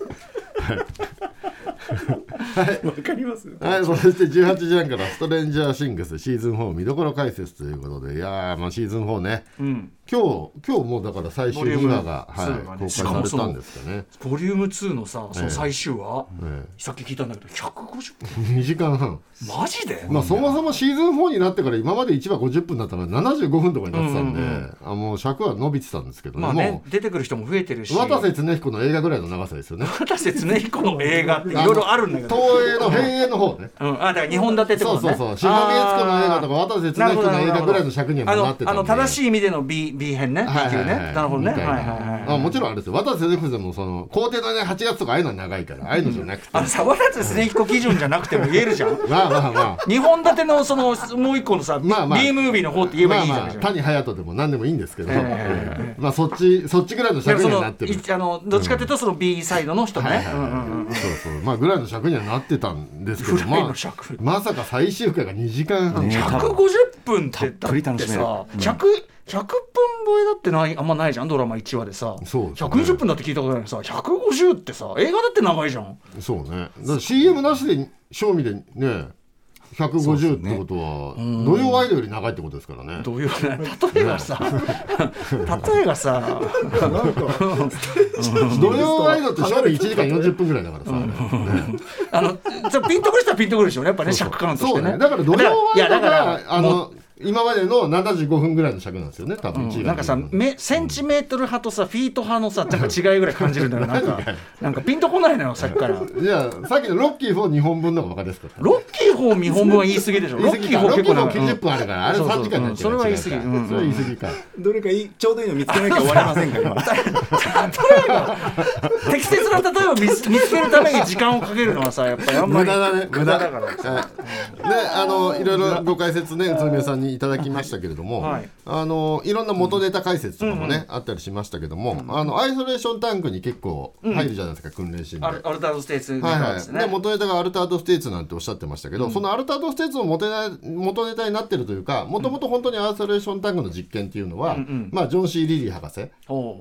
わかりますはい、そして18時半から「ストレンジャーシングス」シーズン4見どころ解説ということで。いやー、まあ、シーズン4ね。うん今日今日もうだから最終2話が、はい、2公開されたんですかね、ボリューム2のさその最終話、えさっき聞いたんだけど150え、2時間半。マジで、まあそもそもシーズン4になってから今まで1話50分だったから75分とかになってたんで、うんうんあもう尺は伸びてたんですけどね、まあねも出てくる人も増えてるし。う渡瀬恒彦の映画ぐらいの長さですよね。渡瀬恒彦の映画っていろいろあるんだけど。東映の平映の方ね。うん、あだから2本立てってことね。そうそうそう。島宮悦子の映画とか渡瀬恒彦の映画ぐらいの尺にはなってたんで。あの正しい意味での B, B 編ね。B 級ね、なるほどね。はいはいはいあもちろんあれですよ。渡瀬恒彦もその皇帝のね8月とかああいうのは長いからああいうのじゃなくて、あのさ渡瀬恒彦基準じゃなくても言えるじゃん。まあまあまあ。2本立てのそのもう一個のさ、まあまあ。B ムービーの方って言えばまあいいじゃん、まあ谷隼人でも何でもいいんですけど、まあそっちそっちぐらいの尺でもそのにはなってる。いあのどっちかというとその B サイドの人ね、そうそう。まあぐらいの尺にはなってたんですけどぐらいまあまさか最終回が2時間半、ね150分ってたっぷり楽しめる。だってさ 100, 100分超えだってないあんまないじゃんドラマ1話でさ。そうですね。120分だって聞いたことないのにさ150ってさ映画だって長いじゃん。そうね。だから CM なしで賞味でね150ってことは、土曜ワイドより長いってことですからね。どういうね例えばさ 例えばさ土曜ワイドって賞味1時間40分ぐらいだからさ、ね。あのちょピンとくる人はピンとくるでしょうね。やっぱね尺感としてね。そうね。だから土曜ワイドいやだからがあの今までの75分ぐらいの尺なんですよね。多分1時間なんかさめセンチメートル派とさフィート派のさなんか違いぐらい感じるんだよ。なんかなんかピンとこないのよさっきから。じゃあさっきのロッキー4日本分の方が分かりやすかったロッキー4見本分は言い過ぎでしょ？ロッキー4ロッキー4結構長い。90分あるからあれそうそう3時間になっちゃううんそれは言い過ぎ。うんそれは言い過ぎか。どれかいいちょうどいいの見つけなきゃ終わりませんか今 適切な例えを見つ見つけるために時間をかけるのはさやっぱりあんまり無駄だね。無駄だから。はい、であのいろいろご解説ね宇都宮さんにいただきましたけれども、はい。あのいろんな元ネタ解説とかもね、あったりしましたけども、あのアイソレーションタンクに結構入るじゃないですか、訓練シーンで。アルタードステーツネはいはい。タで元ネタがアルタードステーツなんておっしゃってましたけど、そのアルタードステーツの元ネタ元ネタになってるというかもともと本当にアイソレーションタンクの実験っていうのは、まあ、ジョン・シー・リリー博士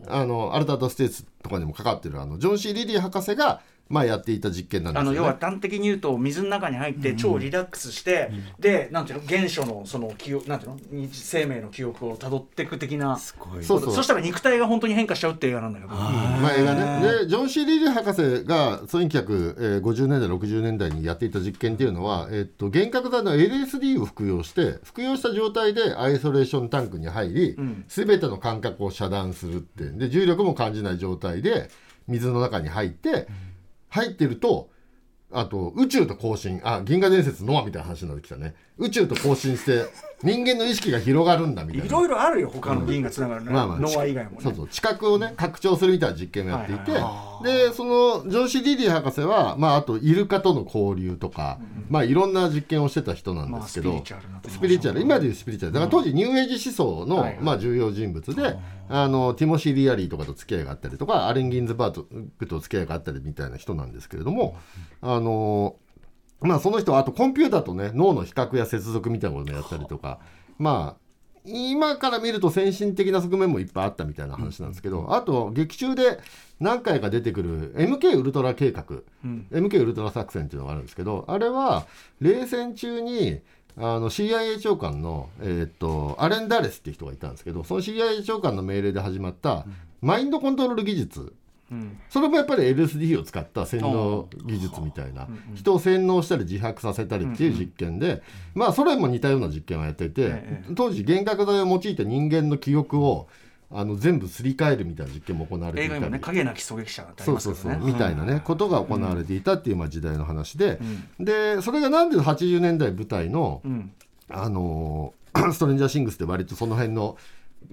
あのアルタードステーツとかにもかかってるあのジョン・シー・リリー博士が、まあ、やっていた実験なんですよね。あの要は端的に言うと水の中に入って超リラックスして、でなんていうの？原初のその記憶なんていうの？日生命の記憶をたどっていく的な。そうそう。そしたら肉体が本当に変化しちゃうっていう映画なんだけどまあ、映画ね。でジョン・シー・リリー博士が1950年代60年代にやっていた実験っていうのは、えっと、幻覚剤の LSD を服用して服用した状態でアイソレーションタンクに入り、ん。全ての感覚を遮断するってで重力も感じない状態で水の中に入って、入ってるとあと宇宙と交信あ銀河伝説ノアみたいな話になってきたね。宇宙と交信して人間の意識が広がるんだみたいな。いろいろあるよ他の銀がつながるね、まあまあノア以外もね。そうそう。知覚をね拡張するみたいな実験をやっていて、はでそのジョン・シー・リリー博士は、まあ、あとイルカとの交流とか、まあいろんな実験をしてた人なんですけど、まあスピリチュアルなスピリチュアル。今でいうスピリチュアル。だから当時ニューエイジ思想の、はいはい。まあ、重要人物で、あのティモシー・リアリーとかと付き合いがあったりとかアレン・ギンズバーグと付き合いがあったりみたいな人なんですけれども、あのまあその人はあとコンピューターとね脳の比較や接続みたいなこともやったりとか。まあ今から見ると先進的な側面もいっぱいあったみたいな話なんですけど、あと劇中で何回か出てくる MK ウルトラ計画、MK ウルトラ作戦っていうのがあるんですけどあれは冷戦中にあの CIA 長官の、えーっとアレン・ダレスっていう人がいたんですけどその CIA 長官の命令で始まったマインドコントロール技術うん。それもやっぱり LSD を使った洗脳技術みたいな。人を洗脳したり自白させたりっていう実験でまあそれも似たような実験をやっていてえ当時幻覚剤を用いて人間の記憶をあの全部すり替えるみたいな実験も行われていたり。ね影なき狙撃者そうそうそうみたいなねことが行われていたっていうまあ時代の話で。でそれがなんで80年代舞台のうん。あのー ストレンジャーシングスって割とその辺の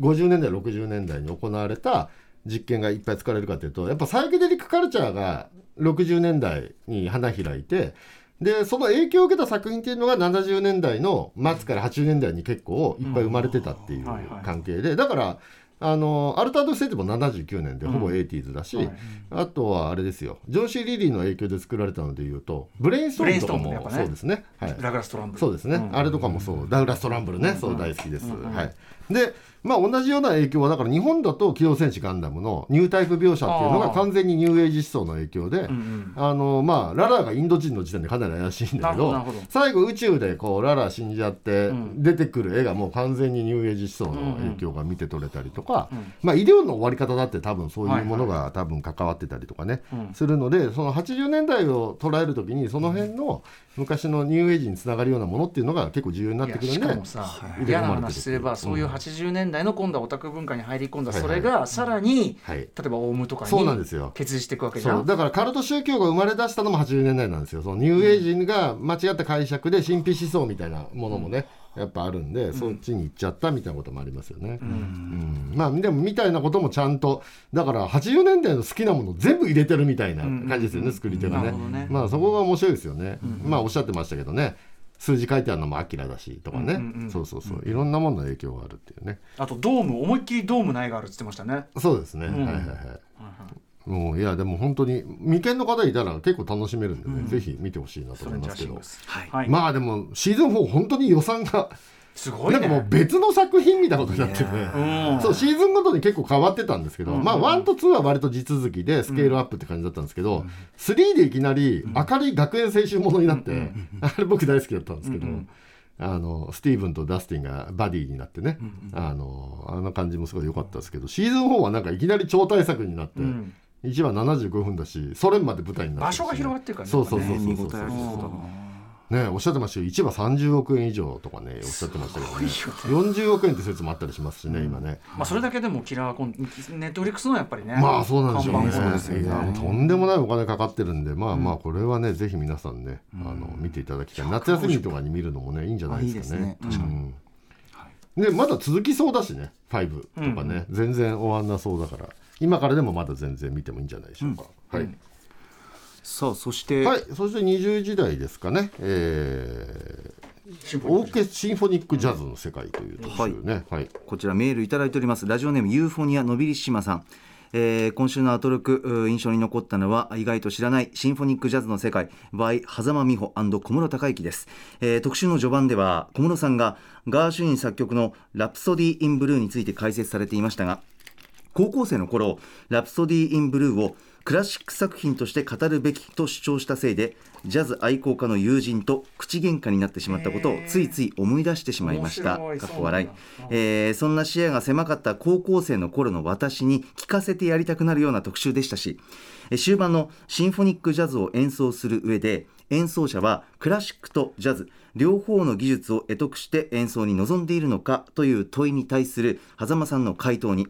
50年代60年代に行われた実験がいっぱい使われるかというとやっぱサイケデリックカルチャーが60年代に花開いてでその影響を受けた作品っていうのが70年代の末から80年代に結構いっぱい生まれてたっていう関係でだからあのアルタード・ステートも79年でほぼ 80s だし、はいあとはあれですよ。ジョン・シー・リリーの影響で作られたのでいうとブレインストームとかもそうですね。はい。ダグラス・トランブル。そうですね、んあれとかもそう。ダグラス・トランブルね、そう大好きです、はい。でまあ同じような影響はだから日本だと「機動戦士ガンダム」のニュータイプ描写っていうのが完全にニューエイジ思想の影響で、あのまあララァがインド人の時点でかなり怪しいんだけど最後宇宙でこうララァ死んじゃってん。出てくる絵がもう完全にニューエイジ思想の影響が見て取れたりとか、まあ医療の終わり方だって多分そういうものが多分関わってたりとかね、うん。するのでその80年代を捉える時にその辺の昔のニューエイジにつながるようなものっていうのが結構重要になってくるんでしかもさ嫌な話すればそういう80年代の今度はオタク文化に入り込んだそれがさらにはい。例えばオウムとかにそうなんですよ。結実していくわけじゃそう。んだからカルト宗教が生まれ出したのも80年代なんですよ。そのニューエイジが間違った解釈で神秘思想みたいなものもね、やっぱあるんで、そっちに行っちゃったみたいなこともありますよね、うん。まあでもみたいなこともちゃんとだから80年代の好きなもの全部入れてるみたいな感じですよね、作り手がね。ね。まあそこが面白いですよね、まあおっしゃってましたけどね数字書いてあるのもアキラだしとかね、うんうんうんそうそうそう。いろんなものの影響があるっていうね。あとドーム思いっきりドームの絵があるって言ってましたね。そうですね、ん。はいはいはい。もういやでも本当に未見の方いたら結構楽しめるんでね、ぜひ見てほしいなと思いますけど。はい。まあでもシーズン4本当に予算がすごいなんかもうね別の作品みたいなことになってるねうん。そうシーズンごとに結構変わってたんですけど、まあ1と2は割と地続きでスケールアップって感じだったんですけど、3でいきなり明るい学園青春ものになって、あれ僕大好きだったんですけど、あのスティーブンとダスティンがバディになってね、あのあの感じもすごい良かったですけどシーズン4はなんかいきなり超大作になって、ん。1話75分だしソ連まで舞台になってるし。場所が広がってるからねそうそうそうそう見そうねおっしゃってましたよ。1話30億円以上とかねおっしゃってましたけどね。40億円って説もあったりしますしね、今ね。まあそれだけでもキラーコンネットフリックスのやっぱりねまあそうなんでしょうね。いやねとんでもないお金かかってるんでまあまあこれはねぜひ皆さんねあの見ていただきたい。夏休みとかに見るのもねいいんじゃないですかね。あいいでまだ続きそうだしね5とかね全然終わんなそうだから。今からでもまだ全然見てもいいんじゃないでしょうか。はいさあそして、はいそして20時代ですかね。えーオーケシンフォニックジャズの世界という特集ね。はい。こちらメールいただいております。ラジオネームユーフォニアのびりしまさん。えー今週のアトロク印象に残ったのは意外と知らないシンフォニックジャズの世界。by 挾間美帆小室敬幸です、えー特集の序盤では小室さんがガーシュイン作曲の「ラプソディ・イン・ブルー」について解説されていましたが高校生の頃ラプソディ・イン・ブルーをクラシック作品として語るべきと主張したせいでジャズ愛好家の友人と口喧嘩になってしまったことをついつい思い出してしまいました。かっこ笑い。そんだ。えーそんな視野が狭かった高校生の頃の私に聞かせてやりたくなるような特集でしたしえー終盤のシンフォニックジャズを演奏する上で演奏者はクラシックとジャズ両方の技術を得得して演奏に臨んでいるのかという問いに対する狭間さんの回答に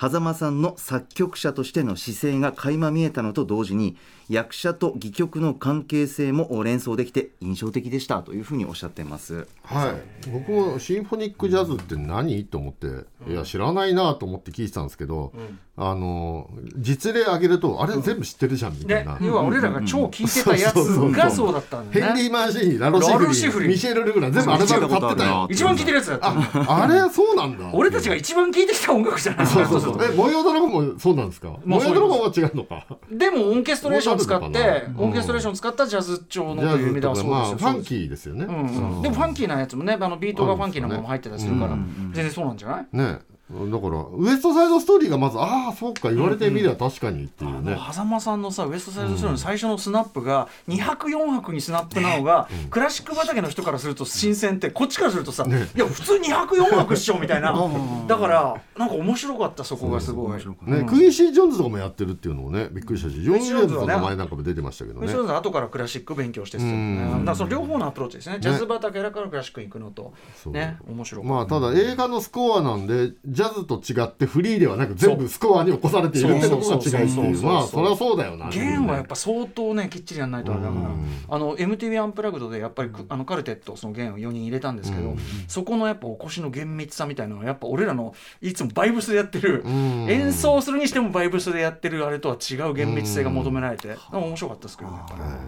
狭間さんの作曲者としての姿勢が垣間見えたのと同時に役者と戯曲の関係性も連想できて印象的でしたというふうにおっしゃっています。はい、僕もシンフォニックジャズって何？と思って、いや知らないなと思って聞いてたんですけど、あの実例挙げるとあれ？全部知ってるじゃんみたいな、ね。要は俺らが超聞いてたやつがそうだったんだヘンリー・マーシーニラロシフリミシェル・ルグラン全部アルバム買ってたよ。一番聞いてるやつだった。ああれそうなんだ。俺たちが一番聞いてきた音楽じゃない。そうそうそう。え模様ドラゴンもそうなんですか？模様ドラゴンは違うのか？でもオーケストレーションを使ってオーケストレーションを使ったジャズ調のという意味ではそうです。よファンキーですよね、でもファンキーなやつもねあのビートがファンキーなものも入ってたりするから。全然そうなんじゃない？ねだからウエストサイドストーリーがまずああそうか言われてみれば確かにっていうね、狭間さんのさウエストサイドストーリーの最初のスナップが2泊4泊にスナップなのが、クラシック畑の人からすると新鮮ってこっちからするとさ、いや普通2泊4泊っしょみたいな。だからなんか面白かったそこがすごい。ねクインシー・ジョーンズとかもやってるっていうのもねびっくりしたしジョーンズはね。名前なんかも出てましたけどね。それぞれ後からクラシック勉強してだからその両方のアプローチですね。ジャズ畑だからクラシック行くのとね面白かった。まあただ映画のスコアなんでジャズと違ってフリーではなく全部スコアに起こされているってところが違いっていう。そうまあそりゃそうだよな。弦はやっぱ相当ねきっちりやんないとあれだから。うん。あの MTV アンプラグドでやっぱりくあのカルテットその弦を4人入れたんですけど、そこのやっぱ起こしの厳密さみたいなのはやっぱ俺らのいつもバイブスでやってる、ん。演奏するにしてもバイブスでやってるあれとは違う厳密性が求められて、面白かったですけどね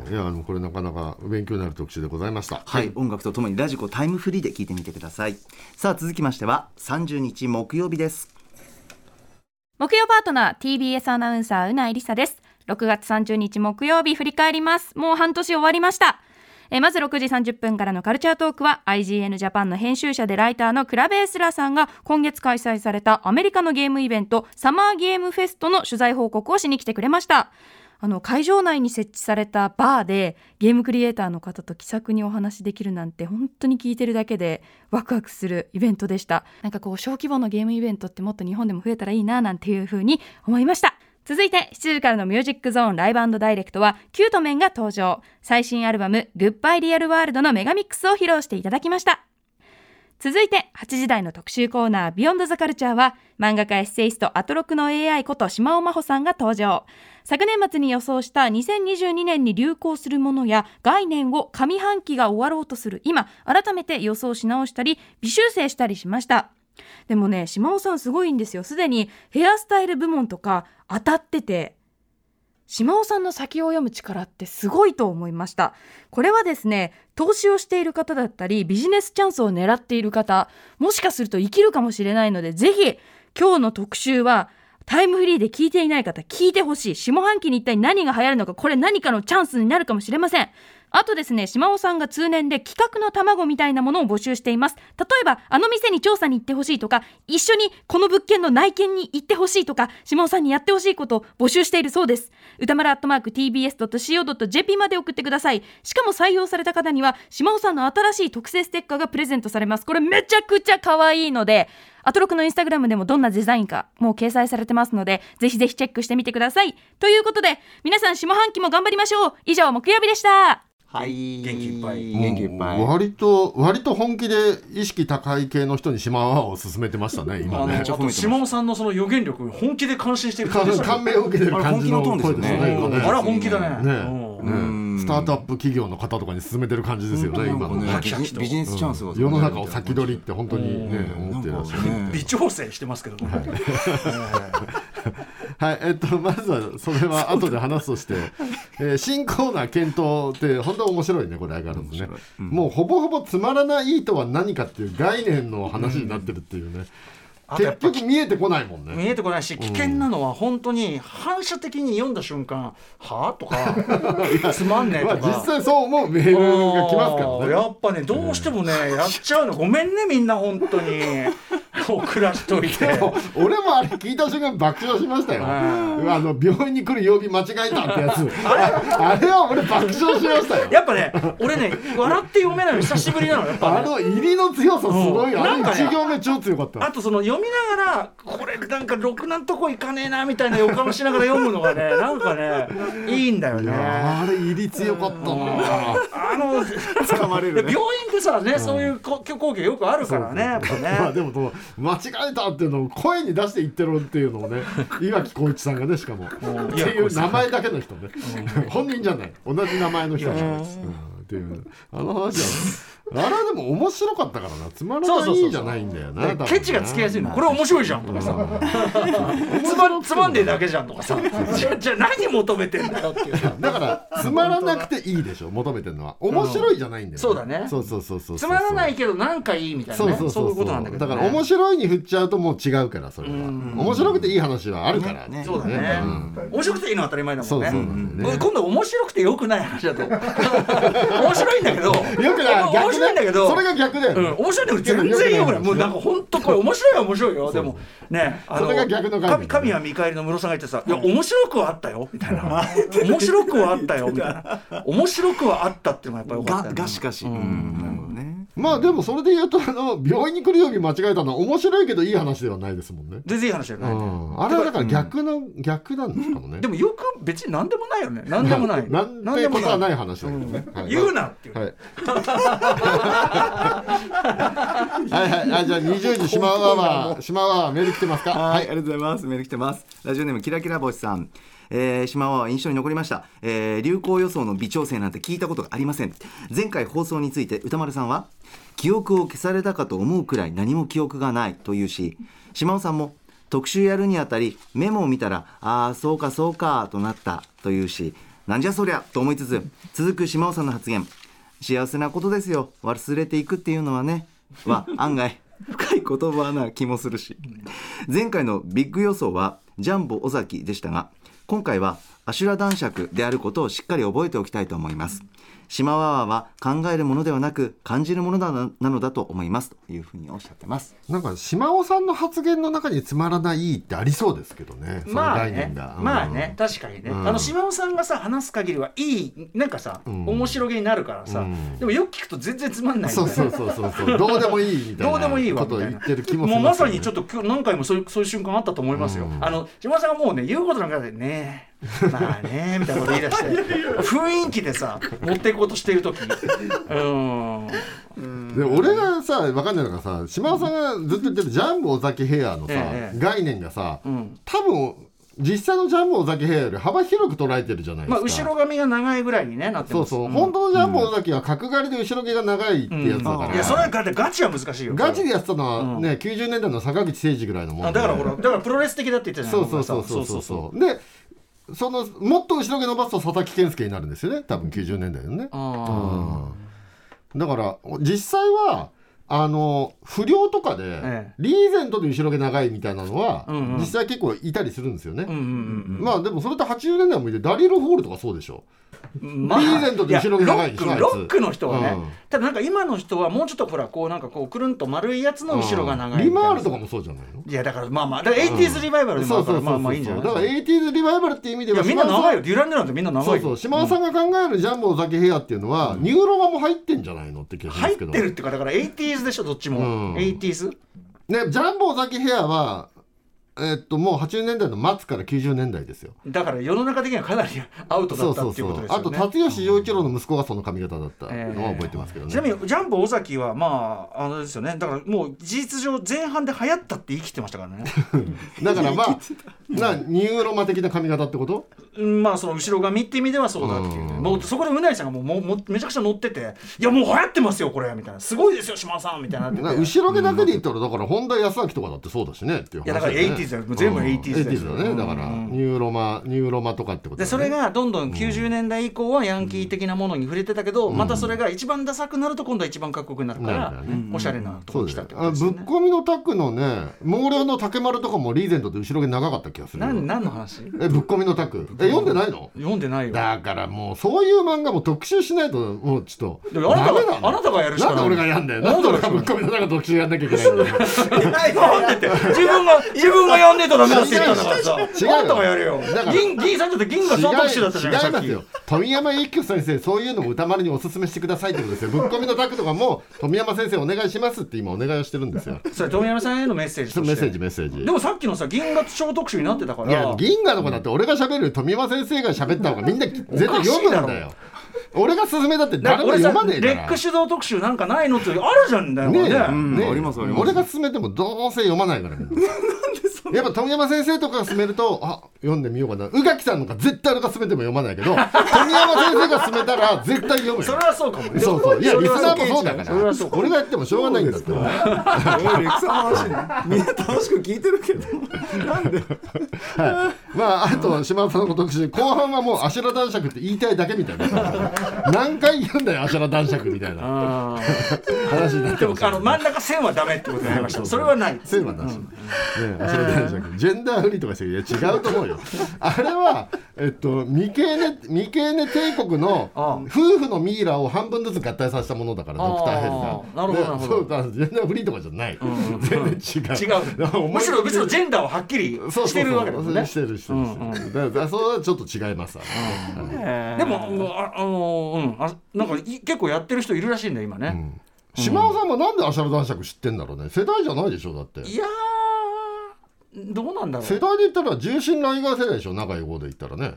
い。いやあのこれなかなか勉強になる特集でございました。はい、音楽とともにラジコタイムフリーで聞いてみてください。さあ続きましては30日木曜日です。木曜パートナー TBS アナウンサーうないりさです。6月30日木曜日振り返ります。もう半年終わりました。えまず6時30分からのカルチャートークは IGN ジャパンの編集者でライターのクラベースラさんが今月開催されたアメリカのゲームイベントサマーゲームフェストの取材報告をしに来てくれました。あの会場内に設置されたバーでゲームクリエイターの方と気さくにお話しできるなんて本当に聞いてるだけでワクワクするイベントでした。なんかこう小規模のゲームイベントってもっと日本でも増えたらいいななんていう風に思いました。続いて7時からのミュージックゾーンライブダイレクトはキュートメンが登場。最新アルバムグッバイリアルワールドのメガミックスを披露していただきました。続いて8時台の特集コーナービヨンドザカルチャーは漫画家エッセイストアトロクの AI こと島尾真帆さんが登場。昨年末に予想した2022年に流行するものや概念を上半期が終わろうとする今改めて予想し直したり微修正したりしました。でもね島尾さんすごいんですよ。すでにヘアスタイル部門とか当たってて島尾さんの先を読む力ってすごいと思いました。これはですね投資をしている方だったりビジネスチャンスを狙っている方もしかすると生きるかもしれないのでぜひ今日の特集はタイムフリーで聞いていない方聞いてほしい。下半期に一体何が流行るのかこれ何かのチャンスになるかもしれません。あとですね島尾さんが通年で企画の卵みたいなものを募集しています。例えばあの店に調査に行ってほしいとか一緒にこの物件の内見に行ってほしいとか島尾さんにやってほしいことを募集しているそうです。歌丸アットマーク TBS.CO.JP まで送ってください。しかも採用された方には島尾さんの新しい特製ステッカーがプレゼントされます。これめちゃくちゃ可愛いのでアトロクのインスタグラムでもどんなデザインかもう掲載されてますのでぜひぜひチェックしてみてください。ということで皆さん下半期も頑張りましょう。以上木曜日でした。はい。元気いっぱい。元気いっぱい。割と割と本気で意識高い系の人に島はを勧めてましたねあのあ今ねと島尾さんのその予言力本気で感心している感じ感銘を受けてる感じのあれ本気のトーンですよね。あら本気だね。ね。うん。ね。スタートアップ企業の方とかに勧めてる感じですよね今の。ねハキハキと。ビジネスチャンスを世の中を先取りって本当にね思ってらっしゃる。ね微調整してますけどね はい、えっと、まずはそれは後で話すとして、えー新コーナー検討って本当面白いねこれ相変わらずね、もうほぼほぼつまらないとは何かっていう概念の話になってるっていうね、結あとやっぱ局見えてこないもんね。見えてこないし危険なのは本当に反射的に読んだ瞬間「はあ?」とか 「つまんねえ」まあとか。実際そう思うメールが来ますからね。やっぱねどうしてもね、やっちゃうの。ごめんねみんな本当に 送らしといて。俺もあれ聞いた瞬間爆笑しましたよ、あの病院に来る曜日間違えたってやつ。あれ？は俺爆笑しましたよ。やっぱね俺ね笑って読めないの久しぶりなのやっぱあねの入りの強さすごい、あのうん。なんかね1行目超強かったあとその読みながらこれなんかろくなとこいかねえなみたいな予感しながら読むのがねなんかねいいんだよね。あれ入り強かったな。あの 掴まれるね。病院ってさね、そういうこ光景よくあるからねやっぱまあねでも間違えたっていうのを声に出して言ってろっていうのをね 岩城浩一さんがねしかも。っていう名前だけの人ね。本人じゃない。同じ名前の人なんです。うん。っていう。あの話はあれはでも面白かったからな。つまらないじゃないんだよなケチがつきやすいの。これ面白いじゃん。とかさつまつまんでえだけじゃんとかさ。じゃじゃあ何求めてんだよっていう。さ だからつまらなくていいでしょ求めてるのは面白いじゃないんだよ、そうだね。そうそうそうそうつまらないけどなんかいいみたいな。ねそうそうそう。いうことなんだけど、ね、だから面白いに振っちゃうともう違うからそれは。面白くていい話はあるからね。そうだね、面白くていいのは当たり前だもんね。今度面白くてよくない話だと。面白いんだけど。よくない白いんだけどそれが逆だよね、うん、面白いんだけど全然よくないもうなんか本当これ面白いは面白いよ。でもねあのそれが逆の神神は見返りの室さんが言ってさ「いや面白くはあったよ」みたいな 「面白くはあったよ」みたいな「面白くはあった」っていうのがやっぱりよかったがしかし、うん。なるほどねまあでもそれで言うとあの病院に来る曜日間違えたのは面白いけどいい話ではないですもんね、全然いい話じゃうない、ん、あれはだから逆の、逆なんですかもね。でもよく別に何でもないよね。何でもない。なんてことはない。話だけどね、はい。言うなっていう、はい。はいはい、あ、じゃあ、二十時島はは、島はメール来てますか？はい、ありがとうございます。メール来てます。ラジオネームキラキラ星さん。えー、島は印象に残りました、えー流行予想の微調整なんて聞いたことがありません。前回放送について歌丸さんは記憶を消されたかと思うくらい何も記憶がないというし島尾さんも特集やるにあたりメモを見たらああそうかそうかとなったというしなんじゃそりゃと思いつつ続く島尾さんの発言。幸せなことですよ。忘れていくっていうのはね。は 案外深い言葉な気もするし。前回のビッグ予想はジャンボ尾崎でしたが今回はアシュラ男爵であることをしっかり覚えておきたいと思います。島ワワは考えるものではなく感じるものだななのだと思いますというふうにおっしゃってます。なんか島尾さんの発言の中につまらないってありそうですけどね。まあね。まあね。確かにね、うん。あの島尾さんがさ話す限りはいいなんかさ、ん。面白げになるからさ、うん。でもよく聞くと全然つまんないそうそうそうそうそう。どうでもいいみたいなどうでもいいわことをみたいな。言ってる気もうまさにちょっと今日何回もそういうそういう瞬間あったと思いますよ。うん。あの島田さんがもうね言うことなんかでね まあねみたいなこと言い出して。雰囲気でさ持っていこうとしている時。うん。で俺がさ分かんないのがさ島尾さんがずっと言ってるジャンボ尾崎ヘアのさ、ええ。概念がさ、ん。多分実際のジャンボ尾崎ヘアより幅広く捉えてるじゃないですか。まあ後ろ髪が長いぐらいにねなってます。そうそう、ん。本当のジャンボ尾崎は角刈りで後ろ毛が長いってやつだから、いやそれはだってガチは難しいよ。ガチでやってたのはね、90年代の坂口誠二ぐらいのもんだから。ほらだからプロレス的だって言ってたじゃそうないそうそう。そうそうそう。でそのもっと後ろ毛伸ばすと佐々木健介になるんですよね。多分90年代のね、あうん。だから実際はあの不良とかで、ええ。リーゼントで後ろ毛長いみたいなのは、うんうん。実際結構いたりするんですよね、うんうんうんまあでもそれって80年代もいてダリル・ホールとかそうでしょ。うんまあリーゼントで後ろ毛長いでしロックの人はね、うん。ただなんか今の人はもうちょっとほらこうなんかこうくるんと丸いやつの後ろが長いみたいなリマールとかもそうじゃないの？いやだからまあまあだから 80s リバイバルでもあるからまあまあいいんじゃない？だから 80s リバイバルっていう意味ではいやみんな長いよ。デュランデランってみんな長いよ。そうそう。島田さんが考えるジャンボ尾崎ヘアっていうのは、ニューロマも入ってんじゃないのって気がしま入っすけど。てるっていうかだから 80s でしょどっちも、うん。80s ね、ジャンボ尾崎ヘアは、えっと、もう80年代の末から90年代ですよ。だから世の中的にはかなりアウトだったっていうことですよね。辰吉陽一郎の息子がその髪型だったのは覚えてますけどね。ちなみにジャンボ尾崎はまああのですよね。だからもう事実上前半で流行ったって言い切ってましたからね。だからまあ、なニューロマ的な髪型ってこと？うんまあその後ろ髪って意味ではそうだっていうね、うん。もうそこでうなぎさんがもうもうもうめちゃくちゃ乗ってて「いやもう流行ってますよこれ」みたいな「すごいですよ島田さん」みたいにな後ろ毛だけで言ったら、だから本田恭章とかだってそうだしねっていう話いやだから 80s だよもう全部 80s ですよ。80だね。だから、ニューロマ、ニューロマとかってことでそれがどんどん90年代以降はヤンキー的なものに振れてたけど、またそれが一番ダサくなると今度は一番かっこよくなるから、おしゃれなとこそうに来たってですよあぶっことですよね。込みのタックのね毛量の竹丸とかもリーゼントで後ろ毛長かった気がする何の話？えぶっ込みのタックえ読んでないの？読んでないよ。だからもうそういう漫画も特集しないともうちょっとあなたがあなたがやるしかないなんで俺がやんだよ？あなんで俺がぶっ込みのタック特集やんなきゃいけないんだよ。自分が自分がやんねえとダメだって言ったんだからさ。違うよ。あんたがやれよ。銀銀さんだって銀が総特集だったじゃな。違います。よ富山一休先生そういうのも歌丸におす。すめしてくださいってことです。よぶっ込みのタックとかも富山先生お願いしますって今お願いをしてるんですよそれ富山さんへのメッセージ。メッセージメッセージでもさっき。のさ銀河小特集になってたから。いや銀河の子だって俺が喋る富山先生が喋った方がみんな絶対読むんだよ俺が勧めだって誰も読まねえからレック主導特集なんかないのってあるじゃんだよねえ、ねんねえありますあります俺が勧めてもどうせ読まないからみんなやっぱ富山先生とかが勧めるとあ読んでみようかな。宇垣さんのが絶対俺が勧めても読まないけど富山先生が勧めたら絶対読むよ。それはそうかもね。そうそう。いやリスナーもそうだから。俺がやってもしょうがないんだってレクさんの話みんな楽しく聞いてるけどなんでまああと島田さんの特集後半はもうアシュラ男爵って言いたいだけみたいな。何回言うんだよアシュラ男爵みたいな。話になってでますもあの真ん中線はダメってことになりました。それはない。セーマだし、ね、アシュラ男爵ジェンダーフリーとかしてる。いや違うと思うよ。あれはえっとミケーネミケーネ帝国の夫婦のミイラを半分ずつ合体させたものだからドクターヘルがああなるほどなるほど。でそうジェンダーフリーとかじゃない、全然違う違う。むしろむしろジェンダーをはっきりしてるわけですね。してるしてるしてる、だからそれはちょっと違いますわ、でもああのうん。あなんかい結構やってる人いるらしいんだよ今ね、島尾さんもなんでアシャラ男爵知ってんだろうね。世代じゃないでしょだって。いやーどうなんだろう。世代で言ったら重心ライガー世代でしょ？長い方で言ったらね。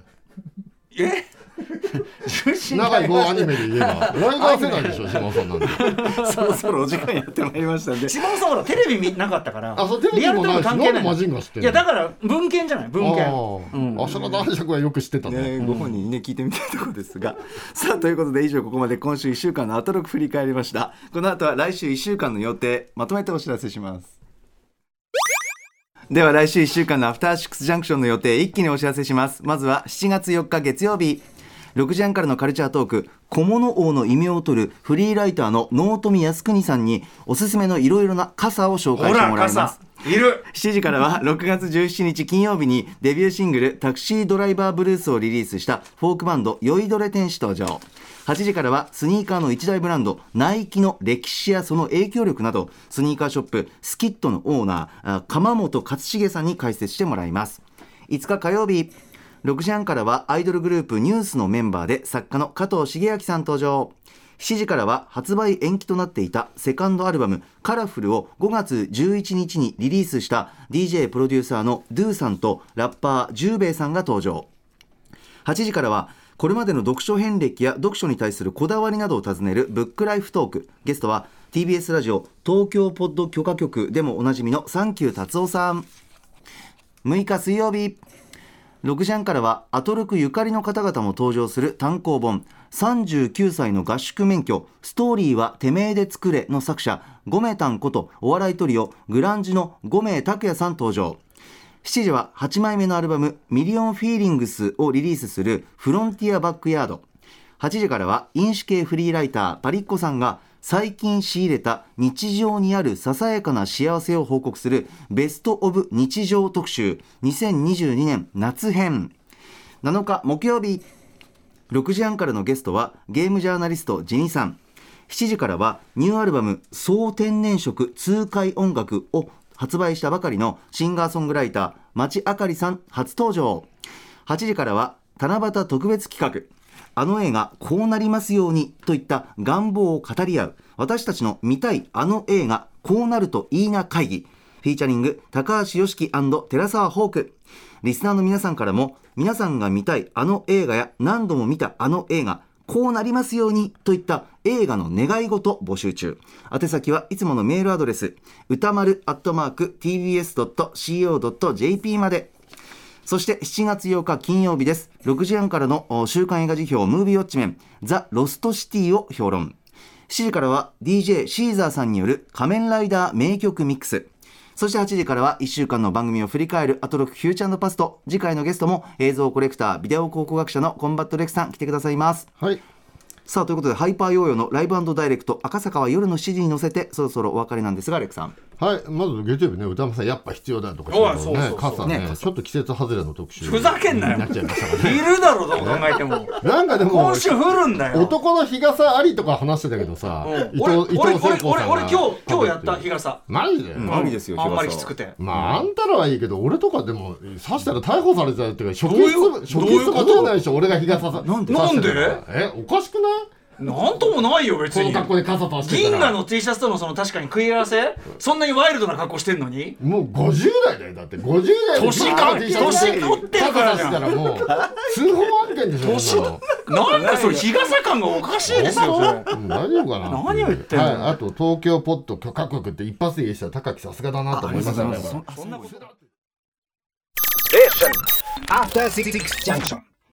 え？重心長い方アニメで言えば。ライガー世代でしょ？島尾さんなんて。そろそろお時間やってまいりましたんで。島尾さんほらテレビ見なかったから。あそうテレビもないしリアルタイム関係なんでマジンガ知ってんの？いやだから文献じゃない文献。ああアシャラ男爵はよく知ってたね。ね、ご本人にね聞いてみたいところですが。さあということで以上ここまで今週1週間のアトロク振り返りました。この後は来週1週間の予定まとめてお知らせしますでは来週1週間のアフターシックスジャンクションの予定一気にお知らせします。まずは7月4日月曜日。6時半からのカルチャートーク。小物王の異名を取るフリーライターの納富靖国さんにおすすめのいろいろな傘を紹介してもらいます。いる。7時からは6月17日金曜日にデビューシングル「タクシードライバーブルース」をリリースしたフォークバンド酔いどれ天使登場8時からはスニーカーの一大ブランドナイキの歴史やその影響力などスニーカーショップスキットのオーナー鎌本勝重さんに解説してもらいます。5日火曜日6時半からはアイドルグループニュースのメンバーで作家の加藤茂明さん登場。7時からは発売延期となっていたセカンドアルバム「カラフルを5月11日にリリースした DJ プロデューサーのドゥさんとラッパージューベイさんが登場。8時からはこれまでの読書遍歴や読書に対するこだわりなどを尋ねるブックライフトーク。ゲストは TBS ラジオ東京ポッド許可局でもおなじみのサンキュー達夫さん。6日水曜日。6時半からはアトルクゆかりの方々も登場する単行本39歳の合宿免許ストーリーはてめえで作れの作者ゴメタンことお笑いトリオグランジの五名拓也さん登場。7時は8枚目のアルバム「ミリオンフィーリングス」をリリースするフロンティアバックヤード。8時からは飲酒系フリーライターパリッコさんが最近仕入れた日常にあるささやかな幸せを報告するベスト・オブ日常特集2022年夏編。7日木曜日6時半からのゲストはゲームジャーナリストジニさん。7時からはニューアルバム「総天然色痛快音楽」を発売したばかりのシンガーソングライター町あかりさん初登場。8時からは七夕特別企画。あの映画こうなりますようにといった願望を語り合う。私たちの見たいあの映画こうなるといいな会議。フィーチャリング高橋良樹寺澤ホーク。リスナーの皆さんからも皆さんが見たいあの映画や何度も見たあの映画こうなりますようにといった映画の願い事募集中。宛先はいつものメールアドレス宇多丸アットマーク tbs.co.jp まで。そして7月8日金曜日です。6時半からの週刊映画時評ムービーウォッチメンザ・ロストシティを評論。7時からは DJ シーザーさんによる仮面ライダー名曲ミックス。そして8時からは1週間の番組を振り返るアトロックフューチャーパスト次回のゲストも映像コレクタービデオ考古学者のコンバット REC さん来てくださいます。はい。さあということでハイパーヨーヨーのライブダイレクト赤坂は夜の7時に乗せてそろそろお別れなんですがレックさんはい、まず月曜日ね、歌間さん、やっぱ必要だとかねそうそうそう。傘ねねちょっと季節外れの特集ふざけんなよ。になっちゃいましたからいね。るだろどう考えても。なんかでも今、週降るんだよ。男の日傘ありとか話してたけどさ、うん。伊俺俺俺俺俺今日今日やった日傘。マジで、ありですよあんまりきつくて。まあ、あんたらはいいけど、俺とかでも、刺したら逮捕されちゃうっていうか、初どういう期初期とかじゃないでしょ、俺が日傘さ。なんで？え、おかしくない？なんともないよ別そのに格好で傘さしてたら。銀河の T シャツとのその確かに食い合わせ？そんなにワイルドな格好してんのに？もう50代だよ、だって。50代で年か年取ってるからじゃん。たらもう、通報案件でしょ、年なんかそれ日傘感がおかしいですよ大丈夫かな何を言ってんの？はい、あと東京ポッド許可局って一発で言いしたら高木さすがだなと思いましたねそんなこと。After Six Junction.